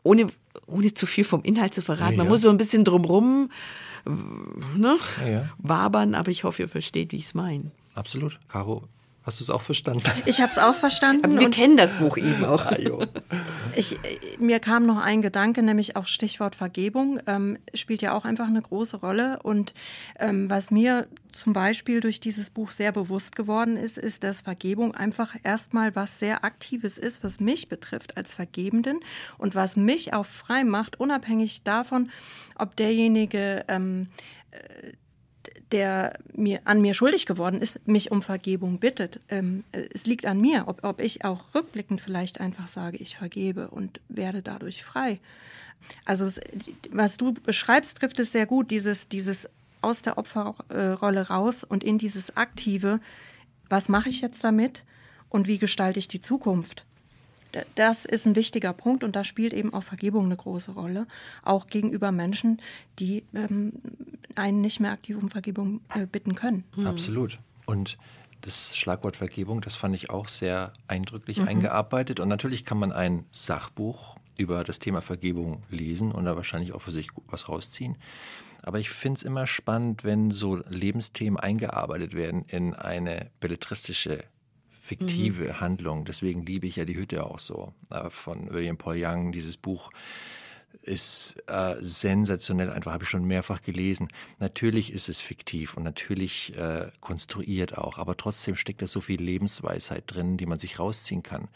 ohne, ohne zu viel vom Inhalt zu verraten. Ja, Man muss so ein bisschen drumrum ne, ja, wabern, aber ich hoffe, ihr versteht, wie ich es meine. Absolut. Caro, Hast du es auch verstanden? Ich habe es auch verstanden. Aber wir kennen das Buch eben auch. Ah, ich, mir kam noch ein Gedanke, nämlich auch Stichwort Vergebung, ähm, spielt ja auch einfach eine große Rolle. Und ähm, was mir zum Beispiel durch dieses Buch sehr bewusst geworden ist, ist, dass Vergebung einfach erstmal was sehr Aktives ist, was mich betrifft als Vergebenden und was mich auch frei macht, unabhängig davon, ob derjenige ähm, äh, der mir, an mir schuldig geworden ist, mich um Vergebung bittet. Ähm, es liegt an mir, ob, ob ich auch rückblickend vielleicht einfach sage, ich vergebe und werde dadurch frei. Also was du beschreibst, trifft es sehr gut, dieses, dieses aus der Opferrolle raus und in dieses aktive, was mache ich jetzt damit und wie gestalte ich die Zukunft? Das ist ein wichtiger Punkt und da spielt eben auch Vergebung eine große Rolle, auch gegenüber Menschen, die ähm, einen nicht mehr aktiv um Vergebung äh, bitten können. Mhm. Absolut. Und das Schlagwort Vergebung, das fand ich auch sehr eindrücklich mhm. eingearbeitet. Und natürlich kann man ein Sachbuch über das Thema Vergebung lesen und da wahrscheinlich auch für sich was rausziehen. Aber ich finde es immer spannend, wenn so Lebensthemen eingearbeitet werden in eine belletristische fiktive mhm. Handlung. Deswegen liebe ich ja die Hütte auch so äh, von William Paul Young. Dieses Buch ist äh, sensationell, einfach habe ich schon mehrfach gelesen. Natürlich ist es fiktiv und natürlich äh, konstruiert auch, aber trotzdem steckt da so viel Lebensweisheit drin, die man sich rausziehen kann.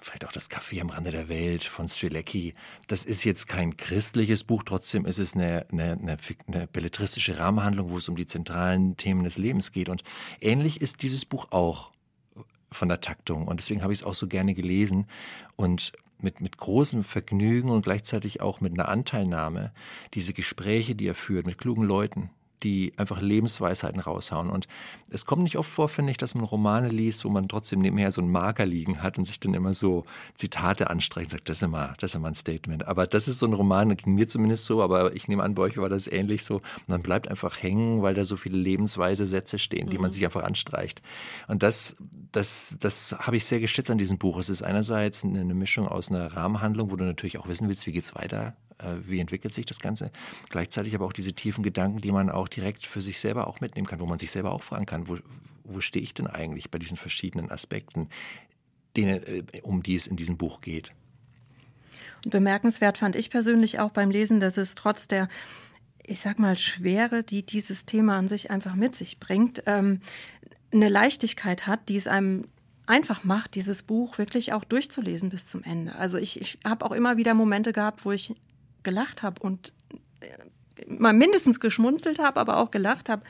Vielleicht auch das Café am Rande der Welt von Strilecki. Das ist jetzt kein christliches Buch, trotzdem ist es eine, eine, eine, eine belletristische Rahmenhandlung, wo es um die zentralen Themen des Lebens geht. Und ähnlich ist dieses Buch auch von der Taktung. Und deswegen habe ich es auch so gerne gelesen und mit, mit großem Vergnügen und gleichzeitig auch mit einer Anteilnahme diese Gespräche, die er führt mit klugen Leuten, die einfach Lebensweisheiten raushauen. Und es kommt nicht oft vor, finde ich, dass man Romane liest, wo man trotzdem nebenher so einen Marker liegen hat und sich dann immer so Zitate anstrengt und sagt, das ist immer, das ist immer ein Statement. Aber das ist so ein Roman, das ging mir zumindest so, aber ich nehme an, bei euch war das ähnlich so. Und dann bleibt einfach hängen, weil da so viele lebensweise Sätze stehen, die mhm. man sich einfach anstreicht. Und das, das, das habe ich sehr geschätzt an diesem Buch. Es ist einerseits eine Mischung aus einer Rahmenhandlung, wo du natürlich auch wissen willst, wie geht's weiter, äh, wie entwickelt sich das Ganze. Gleichzeitig aber auch diese tiefen Gedanken, die man auch direkt für sich selber auch mitnehmen kann, wo man sich selber auch fragen kann, wo, wo stehe ich denn eigentlich bei diesen verschiedenen Aspekten, denen, äh, um die es in diesem Buch geht. Und bemerkenswert fand ich persönlich auch beim Lesen, dass es trotz der ich sag mal, Schwere, die dieses Thema an sich einfach mit sich bringt, ähm, eine Leichtigkeit hat, die es einem einfach macht, dieses Buch wirklich auch durchzulesen bis zum Ende. Also ich, ich habe auch immer wieder Momente gehabt, wo ich gelacht habe und äh, mal mindestens geschmunzelt habe, aber auch gelacht habe,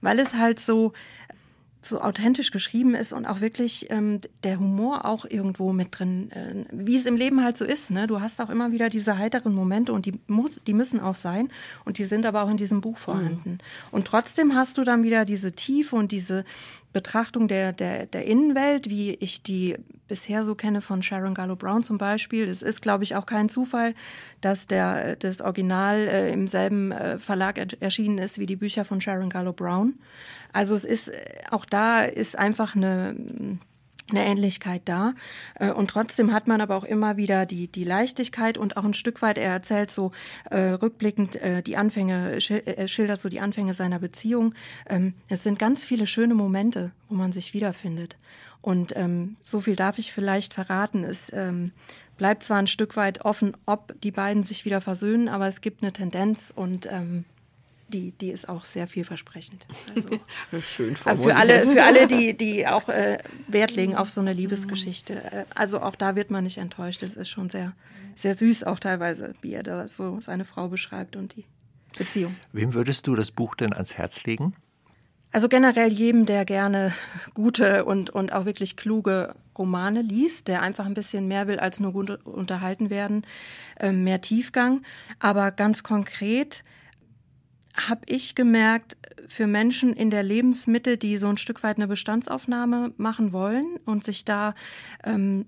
weil es halt so so authentisch geschrieben ist und auch wirklich ähm, der Humor auch irgendwo mit drin, äh, wie es im Leben halt so ist. Ne? Du hast auch immer wieder diese heiteren Momente und die, muss, die müssen auch sein und die sind aber auch in diesem Buch vorhanden. Mhm. Und trotzdem hast du dann wieder diese Tiefe und diese, Betrachtung der, der, der Innenwelt, wie ich die bisher so kenne von Sharon Gallo Brown zum Beispiel. Es ist, glaube ich, auch kein Zufall, dass der, das Original äh, im selben äh, Verlag er, erschienen ist wie die Bücher von Sharon Gallo Brown. Also es ist, äh, auch da ist einfach eine, eine Ähnlichkeit da. Äh, und trotzdem hat man aber auch immer wieder die, die Leichtigkeit und auch ein Stück weit, er erzählt so äh, rückblickend äh, die Anfänge, er schildert so die Anfänge seiner Beziehung. Ähm, es sind ganz viele schöne Momente, wo man sich wiederfindet. Und ähm, so viel darf ich vielleicht verraten. Es ähm, bleibt zwar ein Stück weit offen, ob die beiden sich wieder versöhnen, aber es gibt eine Tendenz und ähm, die, die ist auch sehr vielversprechend. Also, Schön Für alle, für alle, die, die auch äh, Wert legen auf so eine Liebesgeschichte. Äh, also auch da wird man nicht enttäuscht. Es ist schon sehr, sehr süß auch teilweise, wie er da so seine Frau beschreibt und die Beziehung. Wem würdest du das Buch denn ans Herz legen? Also generell jedem, der gerne gute und, und auch wirklich kluge Romane liest, der einfach ein bisschen mehr will als nur gut unterhalten werden, äh, mehr Tiefgang. Aber ganz konkret habe ich gemerkt, für Menschen in der Lebensmitte, die so ein Stück weit eine Bestandsaufnahme machen wollen und sich da ähm,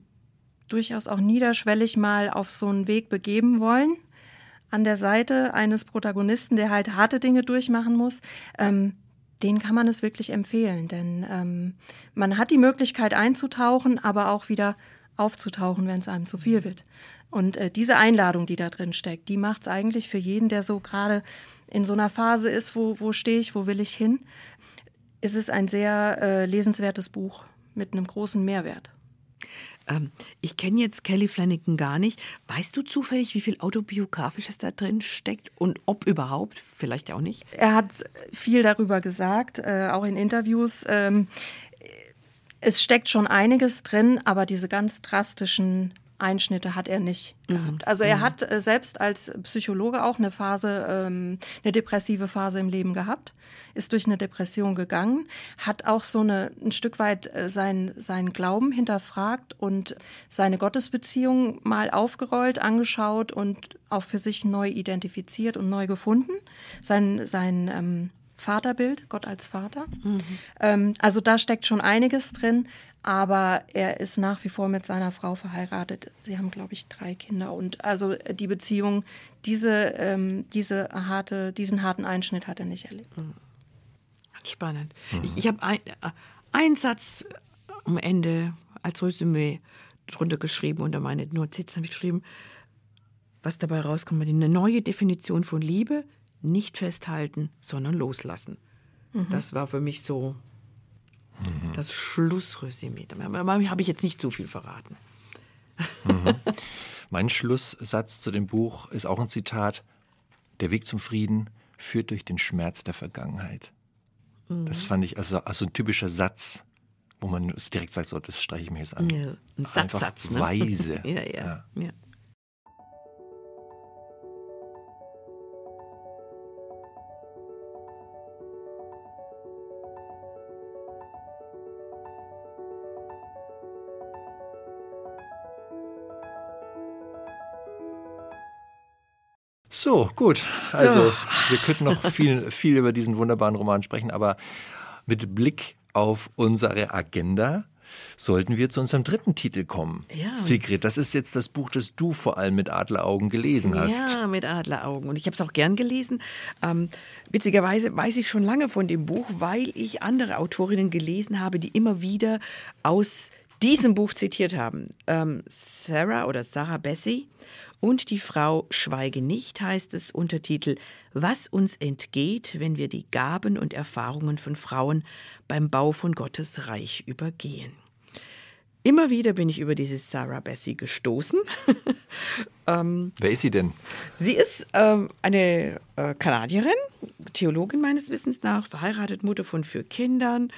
durchaus auch niederschwellig mal auf so einen Weg begeben wollen, an der Seite eines Protagonisten, der halt harte Dinge durchmachen muss, ähm, den kann man es wirklich empfehlen, denn ähm, man hat die Möglichkeit einzutauchen, aber auch wieder aufzutauchen, wenn es einem zu viel wird. Und äh, diese Einladung, die da drin steckt, die macht es eigentlich für jeden, der so gerade in so einer Phase ist, wo, wo stehe ich, wo will ich hin, ist es ein sehr äh, lesenswertes Buch mit einem großen Mehrwert. Ähm, ich kenne jetzt Kelly Flanagan gar nicht. Weißt du zufällig, wie viel autobiografisches da drin steckt und ob überhaupt? Vielleicht auch nicht. Er hat viel darüber gesagt, äh, auch in Interviews. Ähm, es steckt schon einiges drin, aber diese ganz drastischen Einschnitte hat er nicht mhm. gehabt. Also er mhm. hat äh, selbst als Psychologe auch eine Phase, ähm, eine depressive Phase im Leben gehabt, ist durch eine Depression gegangen, hat auch so eine, ein Stück weit äh, sein, seinen Glauben hinterfragt und seine Gottesbeziehung mal aufgerollt, angeschaut und auch für sich neu identifiziert und neu gefunden. Sein, sein ähm, Vaterbild, Gott als Vater. Mhm. Ähm, also da steckt schon einiges drin aber er ist nach wie vor mit seiner Frau verheiratet. Sie haben, glaube ich, drei Kinder. Und also äh, die Beziehung, diese, ähm, diese harte, diesen harten Einschnitt hat er nicht erlebt. Mhm. Spannend. Mhm. Ich, ich habe ein, äh, einen Satz am Ende als Resümee drunter geschrieben, unter meine Notizen habe ich geschrieben, was dabei rauskommt, eine neue Definition von Liebe, nicht festhalten, sondern loslassen. Mhm. Das war für mich so Mhm. Das Schlussresümee. Da habe ich jetzt nicht zu viel verraten. Mhm. Mein Schlusssatz zu dem Buch ist auch ein Zitat. Der Weg zum Frieden führt durch den Schmerz der Vergangenheit. Mhm. Das fand ich also, also ein typischer Satz, wo man direkt sagt, so, das streiche ich mir jetzt an. Ja, ein Satzsatz. Ne? Weise. ja, ja, ja. ja. So, gut. Also, so. wir könnten noch viel, viel über diesen wunderbaren Roman sprechen, aber mit Blick auf unsere Agenda sollten wir zu unserem dritten Titel kommen. Ja. Sigrid, das ist jetzt das Buch, das du vor allem mit Adleraugen gelesen hast. Ja, mit Adleraugen. Und ich habe es auch gern gelesen. Ähm, witzigerweise weiß ich schon lange von dem Buch, weil ich andere Autorinnen gelesen habe, die immer wieder aus diesem Buch zitiert haben. Ähm, Sarah oder Sarah Bessie und die Frau Schweige nicht heißt es Untertitel Was uns entgeht, wenn wir die Gaben und Erfahrungen von Frauen beim Bau von Gottes Reich übergehen. Immer wieder bin ich über diese Sarah Bessie gestoßen. ähm, Wer ist sie denn? Sie ist ähm, eine äh, Kanadierin, Theologin meines Wissens nach, verheiratet, Mutter von vier Kindern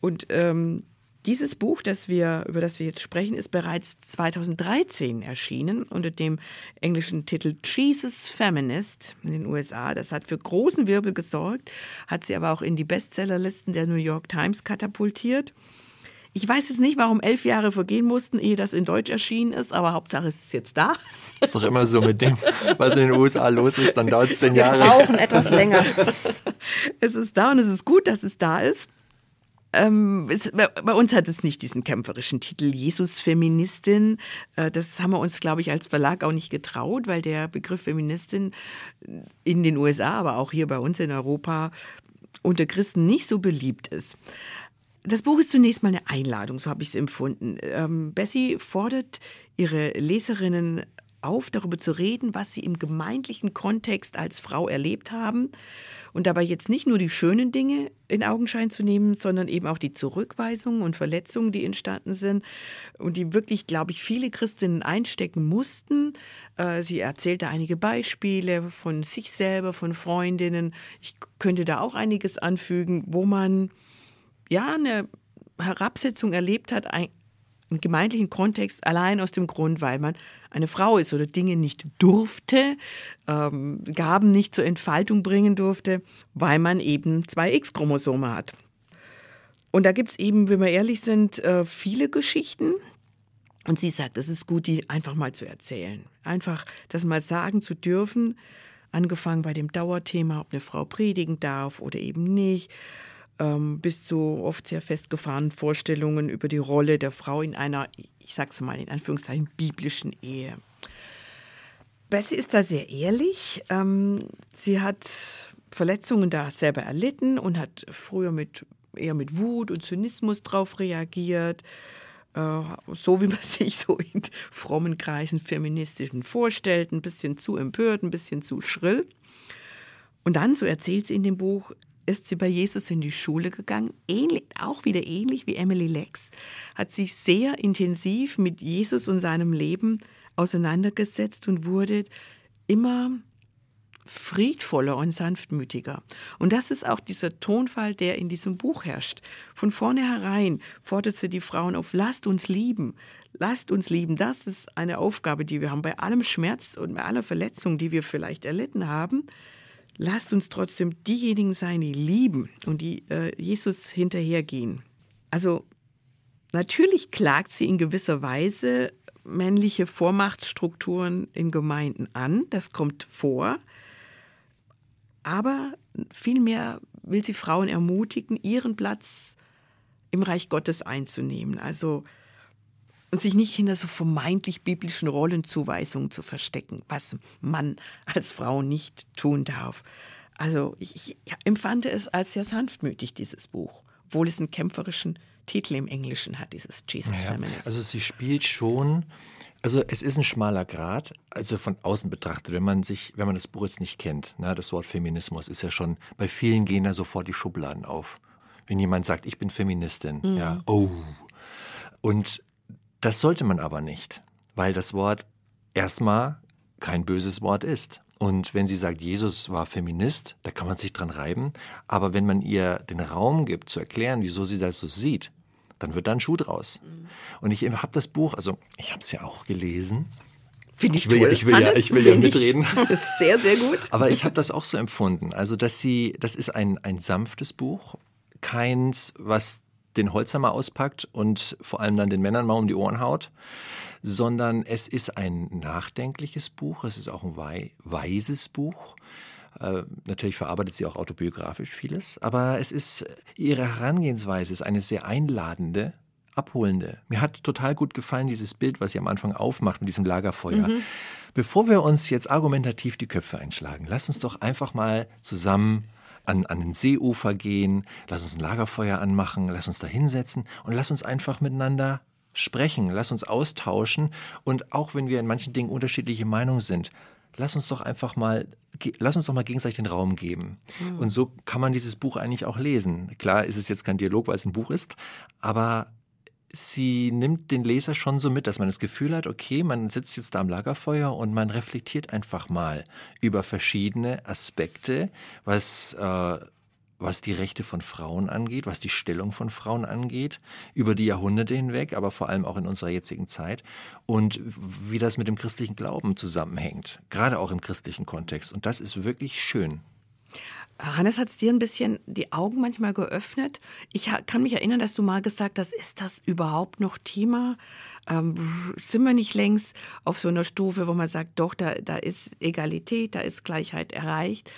und ähm, dieses Buch, das wir, über das wir jetzt sprechen, ist bereits 2013 erschienen unter dem englischen Titel Jesus Feminist in den USA. Das hat für großen Wirbel gesorgt, hat sie aber auch in die Bestsellerlisten der New York Times katapultiert. Ich weiß jetzt nicht, warum elf Jahre vergehen mussten, ehe das in Deutsch erschienen ist, aber Hauptsache es ist jetzt da. Das ist doch immer so mit dem, was in den USA los ist, dann dauert es zehn Jahre. Wir brauchen etwas länger. es ist da und es ist gut, dass es da ist. Ähm, es, bei uns hat es nicht diesen kämpferischen Titel Jesus-Feministin. Äh, das haben wir uns, glaube ich, als Verlag auch nicht getraut, weil der Begriff Feministin in den USA, aber auch hier bei uns in Europa unter Christen nicht so beliebt ist. Das Buch ist zunächst mal eine Einladung, so habe ich es empfunden. Ähm, Bessie fordert ihre Leserinnen auf, darüber zu reden, was sie im gemeindlichen Kontext als Frau erlebt haben und dabei jetzt nicht nur die schönen Dinge in Augenschein zu nehmen, sondern eben auch die Zurückweisungen und Verletzungen, die entstanden sind und die wirklich, glaube ich, viele Christinnen einstecken mussten. Äh, sie erzählte einige Beispiele von sich selber, von Freundinnen. Ich könnte da auch einiges anfügen, wo man ja eine Herabsetzung erlebt hat, im gemeindlichen Kontext allein aus dem Grund, weil man eine Frau ist oder Dinge nicht durfte, ähm, Gaben nicht zur Entfaltung bringen durfte, weil man eben zwei X-Chromosome hat. Und da gibt es eben, wenn wir ehrlich sind, äh, viele Geschichten. Und sie sagt, es ist gut, die einfach mal zu erzählen. Einfach das mal sagen zu dürfen, angefangen bei dem Dauerthema, ob eine Frau predigen darf oder eben nicht ähm, bis zu oft sehr festgefahrenen Vorstellungen über die Rolle der Frau in einer, ich sag's mal in Anführungszeichen, biblischen Ehe. Bessie ist da sehr ehrlich. Ähm, sie hat Verletzungen da selber erlitten und hat früher mit, eher mit Wut und Zynismus drauf reagiert. Äh, so wie man sich so in frommen Kreisen feministischen vorstellt, ein bisschen zu empört, ein bisschen zu schrill. Und dann, so erzählt sie in dem Buch, ist sie bei Jesus in die Schule gegangen, ähnlich, auch wieder ähnlich wie Emily Lex, hat sich sehr intensiv mit Jesus und seinem Leben auseinandergesetzt und wurde immer friedvoller und sanftmütiger. Und das ist auch dieser Tonfall, der in diesem Buch herrscht. Von vornherein fordert sie die Frauen auf, lasst uns lieben, lasst uns lieben. Das ist eine Aufgabe, die wir haben. Bei allem Schmerz und bei aller Verletzung, die wir vielleicht erlitten haben, lasst uns trotzdem diejenigen sein, die lieben und die äh, Jesus hinterhergehen. Also natürlich klagt sie in gewisser Weise männliche Vormachtstrukturen in Gemeinden an, das kommt vor, aber vielmehr will sie Frauen ermutigen, ihren Platz im Reich Gottes einzunehmen. Also und sich nicht hinter so vermeintlich biblischen Rollenzuweisungen zu verstecken, was man als Frau nicht tun darf. Also ich, ich empfand es als sehr sanftmütig, dieses Buch, obwohl es einen kämpferischen Titel im Englischen hat, dieses Jesus ja, Feminist. Also sie spielt schon, also es ist ein schmaler Grad, also von außen betrachtet, wenn man sich, wenn man das Buch jetzt nicht kennt, na, das Wort Feminismus ist ja schon, bei vielen gehen da sofort die Schubladen auf. Wenn jemand sagt, ich bin Feministin, mhm. ja, oh. Und das sollte man aber nicht, weil das Wort erstmal kein böses Wort ist. Und wenn sie sagt, Jesus war Feminist, da kann man sich dran reiben. Aber wenn man ihr den Raum gibt, zu erklären, wieso sie das so sieht, dann wird da ein Schuh draus. Mhm. Und ich habe das Buch, also ich habe es ja auch gelesen. Finde ich, ich will, toll. Ja, ich will ja, ich will ja mitreden. Sehr, sehr gut. Aber ich habe das auch so empfunden. Also, dass sie, das ist ein, ein sanftes Buch, keins, was den Holzhammer auspackt und vor allem dann den Männern mal um die Ohren haut, sondern es ist ein nachdenkliches Buch, es ist auch ein weises Buch. Äh, natürlich verarbeitet sie auch autobiografisch vieles, aber es ist ihre Herangehensweise ist eine sehr einladende, abholende. Mir hat total gut gefallen dieses Bild, was sie am Anfang aufmacht mit diesem Lagerfeuer. Mhm. Bevor wir uns jetzt argumentativ die Köpfe einschlagen, lass uns doch einfach mal zusammen an, an den Seeufer gehen, lass uns ein Lagerfeuer anmachen, lass uns da hinsetzen und lass uns einfach miteinander sprechen, lass uns austauschen und auch wenn wir in manchen Dingen unterschiedliche Meinungen sind, lass uns doch einfach mal, lass uns doch mal gegenseitig den Raum geben. Mhm. Und so kann man dieses Buch eigentlich auch lesen. Klar ist es jetzt kein Dialog, weil es ein Buch ist, aber sie nimmt den Leser schon so mit, dass man das Gefühl hat, okay, man sitzt jetzt da am Lagerfeuer und man reflektiert einfach mal über verschiedene Aspekte, was, äh, was die Rechte von Frauen angeht, was die Stellung von Frauen angeht, über die Jahrhunderte hinweg, aber vor allem auch in unserer jetzigen Zeit und wie das mit dem christlichen Glauben zusammenhängt, gerade auch im christlichen Kontext. Und das ist wirklich schön. Hannes, hat es dir ein bisschen die Augen manchmal geöffnet? Ich kann mich erinnern, dass du mal gesagt hast, ist das überhaupt noch Thema? Ähm, sind wir nicht längst auf so einer Stufe, wo man sagt, doch, da, da ist Egalität, da ist Gleichheit erreicht?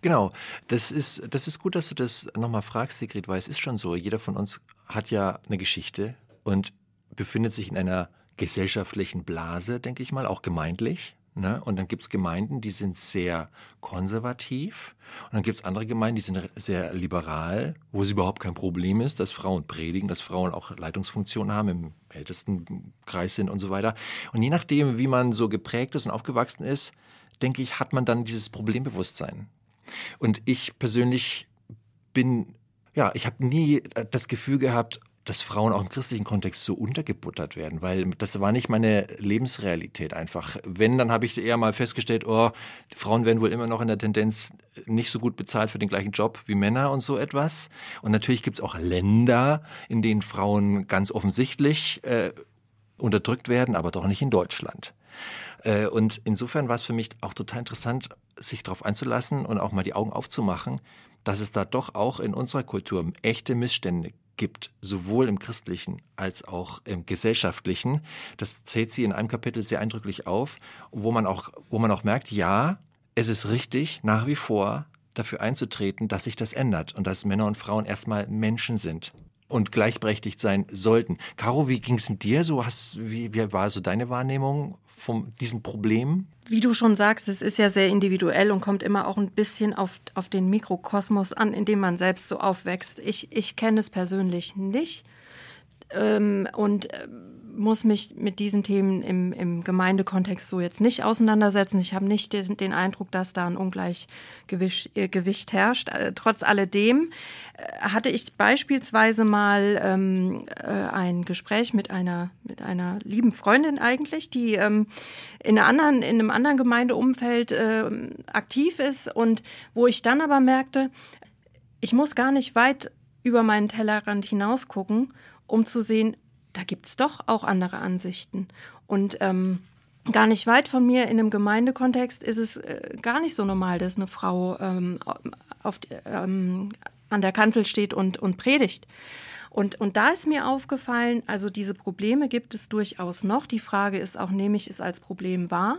Genau, das ist, das ist gut, dass du das nochmal fragst, Sigrid, weil es ist schon so, jeder von uns hat ja eine Geschichte und befindet sich in einer gesellschaftlichen Blase, denke ich mal, auch gemeindlich. Ne? Und dann gibt es Gemeinden, die sind sehr konservativ. Und dann gibt es andere Gemeinden, die sind sehr liberal, wo es überhaupt kein Problem ist, dass Frauen predigen, dass Frauen auch Leitungsfunktionen haben, im ältesten Kreis sind und so weiter. Und je nachdem, wie man so geprägt ist und aufgewachsen ist, denke ich, hat man dann dieses Problembewusstsein. Und ich persönlich bin, ja, ich habe nie das Gefühl gehabt, dass Frauen auch im christlichen Kontext so untergebuttert werden, weil das war nicht meine Lebensrealität einfach. Wenn, dann habe ich eher mal festgestellt, oh, Frauen werden wohl immer noch in der Tendenz nicht so gut bezahlt für den gleichen Job wie Männer und so etwas. Und natürlich gibt es auch Länder, in denen Frauen ganz offensichtlich äh, unterdrückt werden, aber doch nicht in Deutschland. Äh, und insofern war es für mich auch total interessant, sich darauf einzulassen und auch mal die Augen aufzumachen, dass es da doch auch in unserer Kultur echte Missstände gibt, sowohl im christlichen als auch im gesellschaftlichen. Das zählt sie in einem Kapitel sehr eindrücklich auf, wo man auch, wo man auch merkt, ja, es ist richtig, nach wie vor dafür einzutreten, dass sich das ändert und dass Männer und Frauen erstmal Menschen sind und gleichberechtigt sein sollten. Caro, wie ging es dir so? Hast, wie, wie war so deine Wahrnehmung von diesem Problem? Wie du schon sagst, es ist ja sehr individuell und kommt immer auch ein bisschen auf, auf den Mikrokosmos an, in dem man selbst so aufwächst. Ich, ich kenne es persönlich nicht. Ähm, und ähm, muss mich mit diesen Themen im, im Gemeindekontext so jetzt nicht auseinandersetzen. Ich habe nicht den, den, Eindruck, dass da ein Ungleichgewicht äh, herrscht. Äh, trotz alledem äh, hatte ich beispielsweise mal ähm, äh, ein Gespräch mit einer, mit einer lieben Freundin eigentlich, die ähm, in, einer anderen, in einem anderen Gemeindeumfeld äh, aktiv ist und wo ich dann aber merkte, ich muss gar nicht weit über meinen Tellerrand hinaus gucken, um zu sehen, da gibt es doch auch andere Ansichten. Und ähm, gar nicht weit von mir in einem Gemeindekontext ist es äh, gar nicht so normal, dass eine Frau ähm, auf, ähm, an der Kanzel steht und, und predigt. Und, und da ist mir aufgefallen, also diese Probleme gibt es durchaus noch. Die Frage ist auch, nehme ich es als Problem wahr?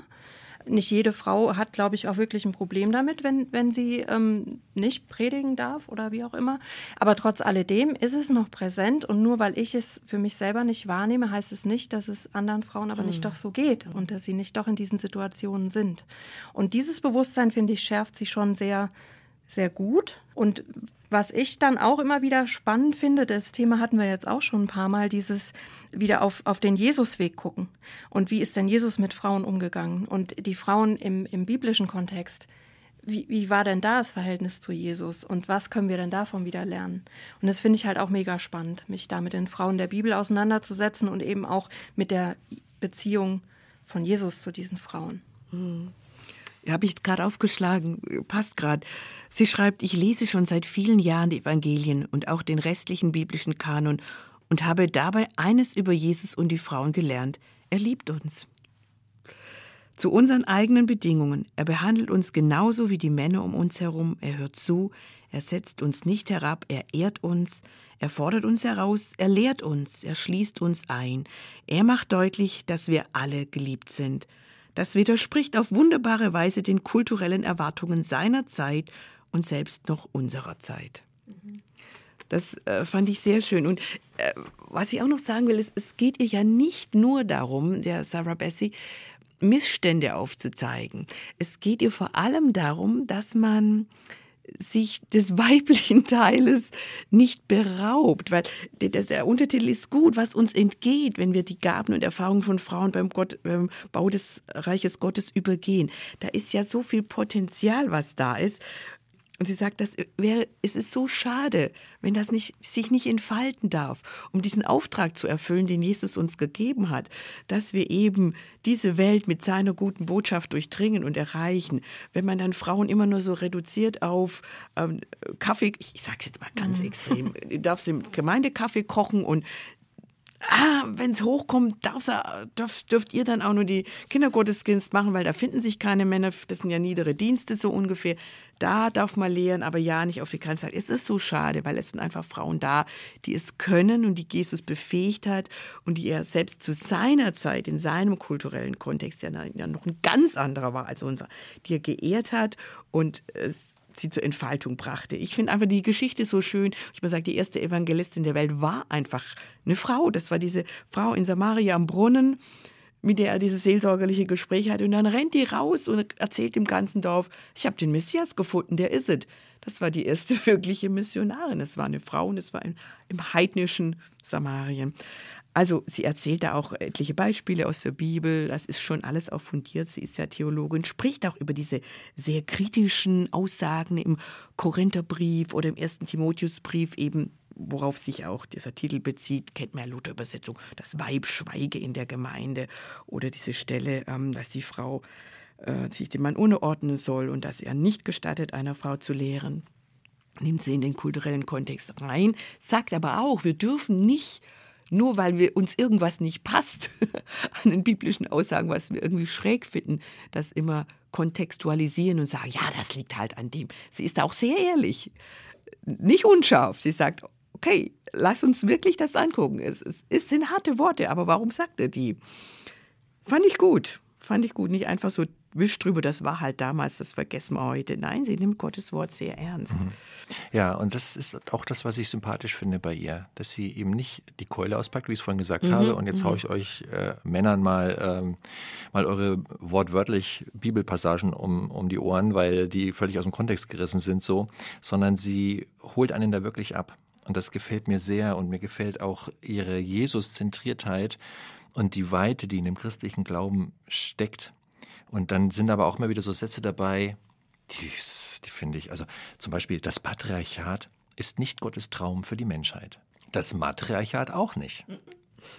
Nicht jede Frau hat, glaube ich, auch wirklich ein Problem damit, wenn, wenn sie ähm, nicht predigen darf oder wie auch immer. Aber trotz alledem ist es noch präsent und nur weil ich es für mich selber nicht wahrnehme, heißt es nicht, dass es anderen Frauen aber mhm. nicht doch so geht und dass sie nicht doch in diesen Situationen sind. Und dieses Bewusstsein, finde ich, schärft sie schon sehr, sehr gut. Und was ich dann auch immer wieder spannend finde, das Thema hatten wir jetzt auch schon ein paar Mal, dieses wieder auf, auf den Jesusweg gucken. Und wie ist denn Jesus mit Frauen umgegangen? Und die Frauen im, im biblischen Kontext, wie, wie war denn da das Verhältnis zu Jesus? Und was können wir denn davon wieder lernen? Und das finde ich halt auch mega spannend, mich da mit den Frauen der Bibel auseinanderzusetzen und eben auch mit der Beziehung von Jesus zu diesen Frauen. Hm. Habe ich gerade aufgeschlagen, passt gerade. Sie schreibt, ich lese schon seit vielen Jahren die Evangelien und auch den restlichen biblischen Kanon und habe dabei eines über Jesus und die Frauen gelernt. Er liebt uns. Zu unseren eigenen Bedingungen. Er behandelt uns genauso wie die Männer um uns herum. Er hört zu. Er setzt uns nicht herab. Er ehrt uns. Er fordert uns heraus. Er lehrt uns. Er schließt uns ein. Er macht deutlich, dass wir alle geliebt sind. Das widerspricht auf wunderbare Weise den kulturellen Erwartungen seiner Zeit und selbst noch unserer Zeit. Das äh, fand ich sehr schön. Und äh, was ich auch noch sagen will, ist, es geht ihr ja nicht nur darum, der Sarah Bessie, Missstände aufzuzeigen. Es geht ihr vor allem darum, dass man sich des weiblichen Teiles nicht beraubt, weil der, Untertitel ist gut, was uns entgeht, wenn wir die Gaben und Erfahrungen von Frauen beim, Gott, beim Bau des Reiches Gottes übergehen. Da ist ja so viel Potenzial, was da ist. Und sie sagt, das wäre, es ist so schade, wenn das nicht, sich nicht entfalten darf, um diesen Auftrag zu erfüllen, den Jesus uns gegeben hat, dass wir eben diese Welt mit seiner guten Botschaft durchdringen und erreichen. Wenn man dann Frauen immer nur so reduziert auf ähm, Kaffee, ich, ich sage es jetzt mal ganz mhm. extrem, du darfst im Gemeindekaffee kochen und ah, wenn es hochkommt, dürft, dürft ihr dann auch nur die Kindergottesdienst machen, weil da finden sich keine Männer, das sind ja niedere Dienste so ungefähr. Da darf man lehren, aber ja nicht auf die Kanzlei. Es ist so schade, weil es sind einfach Frauen da, die es können und die Jesus befähigt hat und die er selbst zu seiner Zeit in seinem kulturellen Kontext ja, noch ein ganz anderer war als unser, die er geehrt hat und es sie zur Entfaltung brachte. Ich finde einfach die Geschichte so schön. Ich mal sage, die erste Evangelistin der Welt war einfach eine Frau. Das war diese Frau in Samaria am Brunnen, mit der er dieses seelsorgerliche Gespräch hat. Und dann rennt die raus und erzählt dem ganzen Dorf, ich habe den Messias gefunden, der ist es. Das war die erste wirkliche Missionarin. Es war eine Frau und es war im, im heidnischen Samarien. Also sie erzählt da auch etliche Beispiele aus der Bibel. Das ist schon alles auch fundiert. Sie ist ja Theologin, spricht auch über diese sehr kritischen Aussagen im Korintherbrief oder im ersten Timotheusbrief eben worauf sich auch dieser Titel bezieht, kennt man ja Luther-Übersetzung, das Weib schweige in der Gemeinde oder diese Stelle, ähm, dass die Frau äh, sich dem Mann unterordnen soll und dass er nicht gestattet, einer Frau zu lehren. Nimmt sie in den kulturellen Kontext rein, sagt aber auch, wir dürfen nicht nur weil wir uns irgendwas nicht passt an den biblischen Aussagen, was wir irgendwie schräg finden, das immer kontextualisieren und sagen, ja, das liegt halt an dem. Sie ist auch sehr ehrlich, nicht unscharf. Sie sagt, okay, lass uns wirklich das angucken. Es, es, es sind harte Worte, aber warum sagt er die? Fand ich gut. Fand ich gut. Nicht einfach so wischt drüber, das war halt damals, das vergessen wir heute. Nein, sie nimmt Gottes Wort sehr ernst. Mhm. Ja, und das ist auch das, was ich sympathisch finde bei ihr, dass sie eben nicht die Keule auspackt, wie ich es vorhin gesagt mhm. habe, und jetzt mhm. haue ich euch äh, Männern mal, ähm, mal eure wortwörtlich Bibelpassagen um, um die Ohren, weil die völlig aus dem Kontext gerissen sind so, sondern sie holt einen da wirklich ab. Und das gefällt mir sehr und mir gefällt auch ihre Jesus-Zentriertheit und die Weite, die in dem christlichen Glauben steckt. Und dann sind aber auch immer wieder so Sätze dabei, die, die finde ich, also zum Beispiel, das Patriarchat ist nicht Gottes Traum für die Menschheit. Das Matriarchat auch nicht.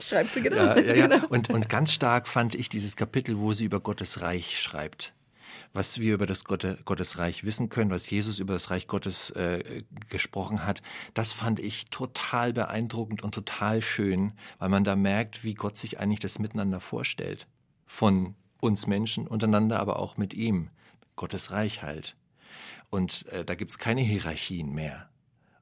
Schreibt sie genau. Ja, ja, ja. Genau. Und, und ganz stark fand ich dieses Kapitel, wo sie über Gottes Reich schreibt was wir über das Gottesreich wissen können, was Jesus über das Reich Gottes äh, gesprochen hat, das fand ich total beeindruckend und total schön, weil man da merkt, wie Gott sich eigentlich das Miteinander vorstellt. Von uns Menschen untereinander, aber auch mit ihm. Gottes Reich halt. Und äh, da gibt's keine Hierarchien mehr.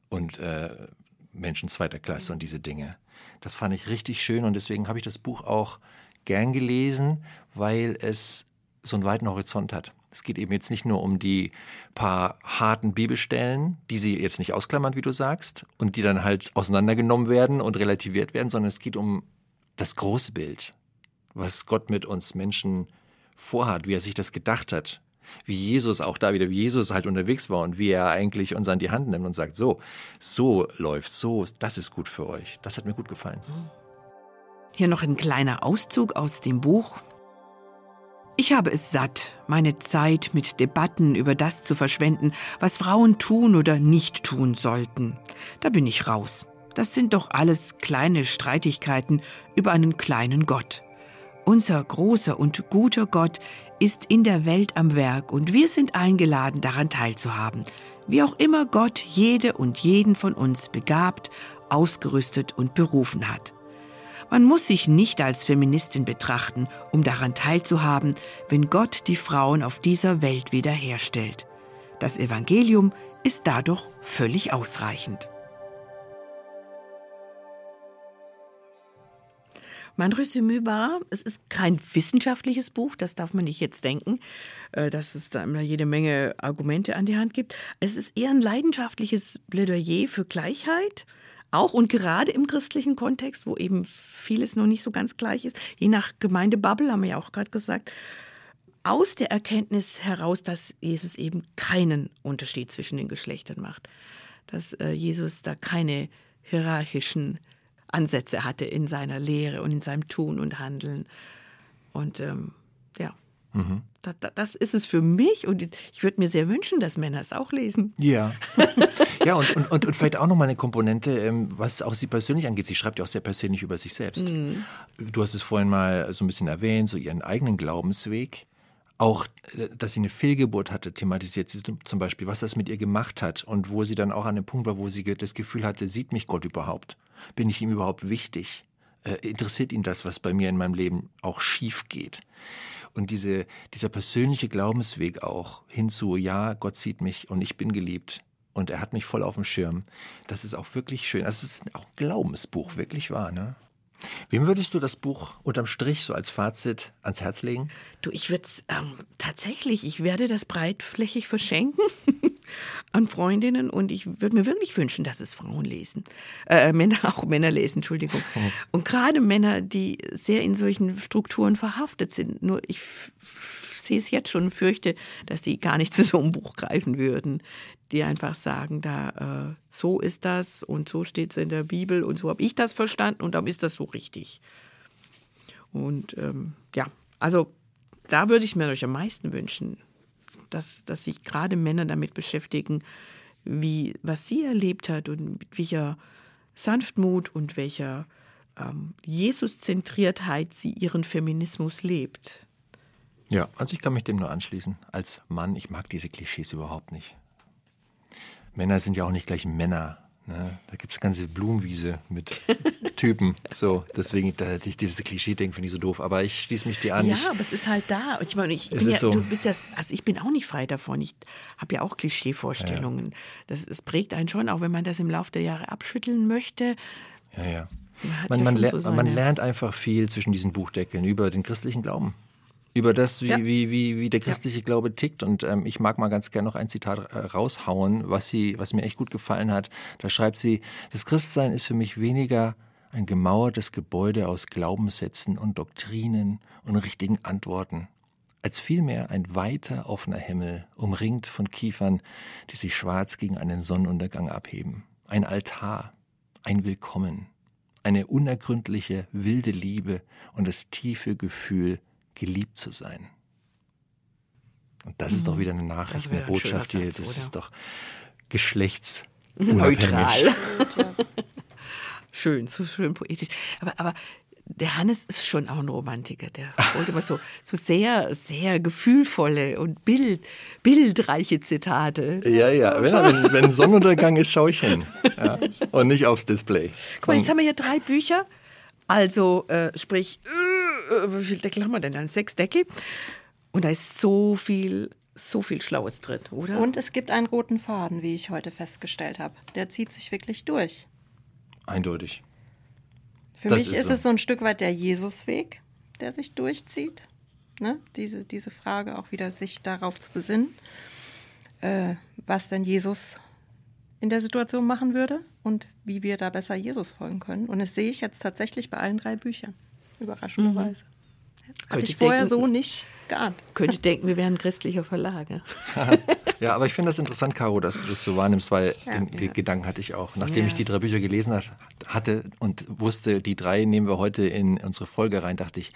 Und äh, Menschen zweiter Klasse und diese Dinge. Das fand ich richtig schön und deswegen habe ich das Buch auch gern gelesen, weil es so einen weiten Horizont hat. Es geht eben jetzt nicht nur um die paar harten Bibelstellen, die sie jetzt nicht ausklammern, wie du sagst, und die dann halt auseinandergenommen werden und relativiert werden, sondern es geht um das große Bild, was Gott mit uns Menschen vorhat, wie er sich das gedacht hat, wie Jesus auch da wieder, wie Jesus halt unterwegs war und wie er eigentlich uns an die Hand nimmt und sagt, so, so läuft, so, das ist gut für euch. Das hat mir gut gefallen. Hier noch ein kleiner Auszug aus dem Buch ich habe es satt, meine Zeit mit Debatten über das zu verschwenden, was Frauen tun oder nicht tun sollten. Da bin ich raus. Das sind doch alles kleine Streitigkeiten über einen kleinen Gott. Unser großer und guter Gott ist in der Welt am Werk und wir sind eingeladen, daran teilzuhaben. Wie auch immer Gott jede und jeden von uns begabt, ausgerüstet und berufen hat. Man muss sich nicht als Feministin betrachten, um daran teilzuhaben, wenn Gott die Frauen auf dieser Welt wiederherstellt. Das Evangelium ist dadurch völlig ausreichend. Mein Resümee war, es ist kein wissenschaftliches Buch, das darf man nicht jetzt denken, äh, dass es da immer jede Menge Argumente an die Hand gibt. Es ist eher ein leidenschaftliches Plädoyer für Gleichheit, auch und gerade im christlichen Kontext, wo eben vieles noch nicht so ganz gleich ist, je nach Gemeindebubble, haben wir ja auch gerade gesagt, aus der Erkenntnis heraus, dass Jesus eben keinen Unterschied zwischen den Geschlechtern macht, dass äh, Jesus da keine hierarchischen Ansätze hatte in seiner Lehre und in seinem Tun und Handeln. Und ähm, ja, mhm. das, das, ist es für mich und ich würde mir sehr wünschen, dass Männer es auch lesen. Ja. Ja, und, und, und, und vielleicht auch nochmal eine Komponente, ähm, was auch sie persönlich angeht. Sie schreibt ja auch sehr persönlich über sich selbst. Mhm. Du hast es vorhin mal so ein bisschen erwähnt, so ihren eigenen Glaubensweg. Auch, äh, dass sie eine Fehlgeburt hatte, thematisiert sie zum Beispiel, was das mit ihr gemacht hat und wo sie dann auch an dem Punkt war, wo sie das Gefühl hatte, sieht mich Gott überhaupt? Bin ich ihm überhaupt wichtig? Äh, interessiert ihn das, was bei mir in meinem Leben auch schief geht? Und diese, dieser persönliche Glaubensweg auch hinzu, ja, Gott sieht mich und ich bin geliebt und er hat mich voll auf dem Schirm. Das ist auch wirklich schön. Das ist auch ein Glaubensbuch, wirklich wahr, ne? Wem würdest du das Buch unterm Strich so als Fazit ans Herz legen? Du, ich würde es ähm, tatsächlich, ich werde das breitflächig verschenken. an Freundinnen und ich würde mir wirklich wünschen, dass es Frauen lesen. Äh, Männer, auch Männer lesen, Entschuldigung. Und gerade Männer, die sehr in solchen Strukturen verhaftet sind. Nur ich es jetzt schon fürchte, dass die gar nicht zu so einem Buch greifen würden. Die einfach sagen, da, äh, so ist das und so steht es in der Bibel und so habe ich das verstanden und darum ist das so richtig. Und ähm, ja, also da würde ich mir euch am meisten wünschen, dass, dass sich gerade Männer damit beschäftigen, wie, was sie erlebt hat und mit welcher Sanftmut und welcher ähm, Jesus-Zentriertheit sie ihren Feminismus lebt. Ja, also ich kann mich dem nur anschließen. Als Mann, ich mag diese Klischees überhaupt nicht. Männer sind ja auch nicht gleich Männer. Ne? Da gibt es eine ganze Blumenwiese mit Typen. So, deswegen, da, dieses Klischee-Ding finde ich so doof. Aber ich schließe mich dir an. Ja, ich, aber es ist halt da. Ich meine, ich bin ja, so. du bist ja, also ich bin auch nicht frei davon. Ich habe ja auch Klischeevorstellungen. Das, es prägt einen schon, auch wenn man das im Laufe der Jahre abschütteln möchte. ja, ja. Man, Man, ja man, so man seine- lernt einfach viel zwischen diesen Buchdeckeln über den christlichen Glauben. Über das, wie, Ja. wie, wie, wie der christliche Glaube tickt. Und ähm, ich mag mal ganz gerne noch ein Zitat äh, raushauen, was, sie, was mir echt gut gefallen hat. Da schreibt sie, das Christsein ist für mich weniger ein gemauertes Gebäude aus Glaubenssätzen und Doktrinen und richtigen Antworten, als vielmehr ein weiter offener Himmel, umringt von Kiefern, die sich schwarz gegen einen Sonnenuntergang abheben. Ein Altar, ein Willkommen, eine unergründliche, wilde Liebe und das tiefe Gefühl, geliebt zu sein. Und das ist doch wieder eine Nachricht, eine ein Botschaft hier. Satz, Das oder? ist doch geschlechtsunabhängig. neutral. schön, so schön poetisch. Aber, aber der Hannes ist schon auch ein Romantiker. Der wollte immer so, so sehr, sehr gefühlvolle und Bild, bildreiche Zitate. Ja, ja. Wenn, wenn, wenn Sonnenuntergang ist, schaue ich hin. Ja. Und nicht aufs Display. Guck mal, jetzt haben wir hier drei Bücher. Also, äh, sprich, äh, wie viele Deckel haben wir denn dann? Sechs Deckel. Und da ist so viel, so viel Schlaues drin, oder? Und es gibt einen roten Faden, wie ich heute festgestellt habe. Der zieht sich wirklich durch. Eindeutig. Für Das mich ist ist so. es so ein Stück weit der Jesusweg, der sich durchzieht. Ne? Diese, diese Frage auch wieder, sich darauf zu besinnen, äh, was denn Jesus in der Situation machen würde und wie wir da besser Jesus folgen können. Und das sehe ich jetzt tatsächlich bei allen drei Büchern. Überraschenderweise. Hatte Könnte ich vorher denken- so nicht geahnt. Könnte denken, wir wären ein christlicher Verlag. ja. Ja, aber ich finde das interessant, Caro, dass du das so wahrnimmst, weil den Ja. Gedanken hatte ich auch. Nachdem Ja. ich die drei Bücher gelesen hat, hatte und wusste, die drei nehmen wir heute in unsere Folge rein, dachte ich,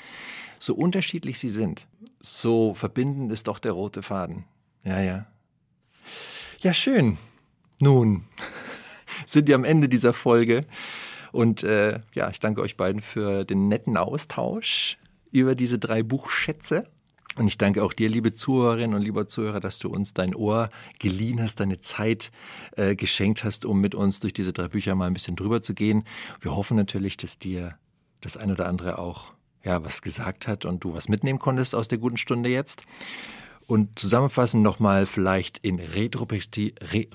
so unterschiedlich sie sind, so verbindend ist doch der rote Faden. Ja, ja. Ja, schön. Nun sind wir am Ende dieser Folge. Und äh, ja, ich danke euch beiden für den netten Austausch über diese drei Buchschätze. Und ich danke auch dir, liebe Zuhörerinnen und lieber Zuhörer, dass du uns dein Ohr geliehen hast, deine Zeit äh, geschenkt hast, um mit uns durch diese drei Bücher mal ein bisschen drüber zu gehen. Wir hoffen natürlich, dass dir das ein oder andere auch ja, was gesagt hat und du was mitnehmen konntest aus der guten Stunde jetzt. Und zusammenfassend nochmal vielleicht in Retrospekti Re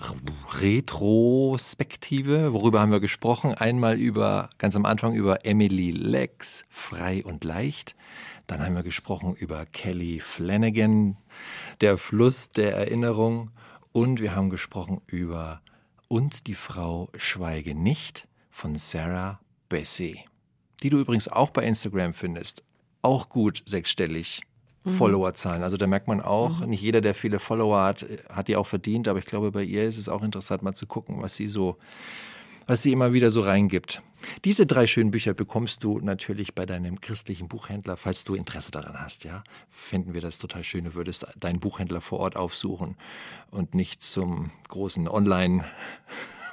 Retrospektive, worüber haben wir gesprochen? Einmal über, ganz am Anfang über Emily Lex, frei und leicht. Dann haben wir gesprochen über Kelly Flanagan, der Fluss der Erinnerung. Und wir haben gesprochen über Und die Frau schweige nicht von Sarah Bessie, die du übrigens auch bei Instagram findest. Auch gut sechsstellig. Followerzahlen. Also da merkt man auch, nicht jeder, der viele Follower hat, hat die auch verdient, aber ich glaube, bei ihr ist es auch interessant, mal zu gucken, was sie so, was sie immer wieder so reingibt. Diese drei schönen Bücher bekommst du natürlich bei deinem christlichen Buchhändler, falls du Interesse daran hast, ja. Finden wir das total schön, du würdest deinen Buchhändler vor Ort aufsuchen und nicht zum großen Online-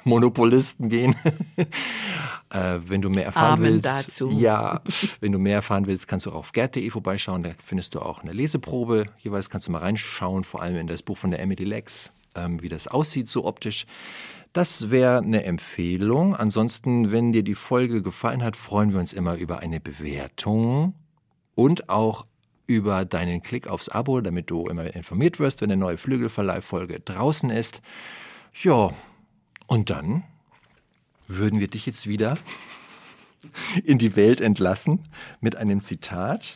Monopolisten gehen. äh, wenn du mehr erfahren Amen willst, dazu. ja, wenn du mehr erfahren willst, kannst du auch auf gerd.de vorbeischauen. Da findest du auch eine Leseprobe. Jeweils kannst du mal reinschauen, vor allem in das Buch von der Emily Lex, ähm, wie das aussieht so optisch. Das wäre eine Empfehlung. Ansonsten, wenn dir die Folge gefallen hat, freuen wir uns immer über eine Bewertung und auch über deinen Klick aufs Abo, damit du immer informiert wirst, wenn eine neue Flügelverleih-Folge draußen ist. Ja, und dann würden wir dich jetzt wieder in die Welt entlassen mit einem Zitat.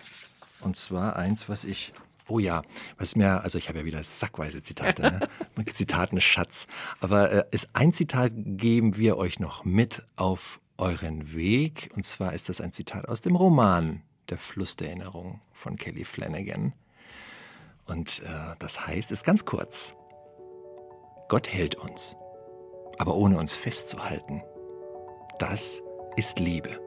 Und zwar eins, was ich Oh ja, was mir, also ich habe ja wieder sackweise Zitate, ne? Zitaten Schatz. Aber äh, ist ein Zitat geben wir euch noch mit auf euren Weg. Und zwar ist das ein Zitat aus dem Roman Der Fluss der Erinnerung von Kelly Flanagan. Und äh, das heißt, ist ganz kurz. Gott hält uns, aber ohne uns festzuhalten. Das ist Liebe.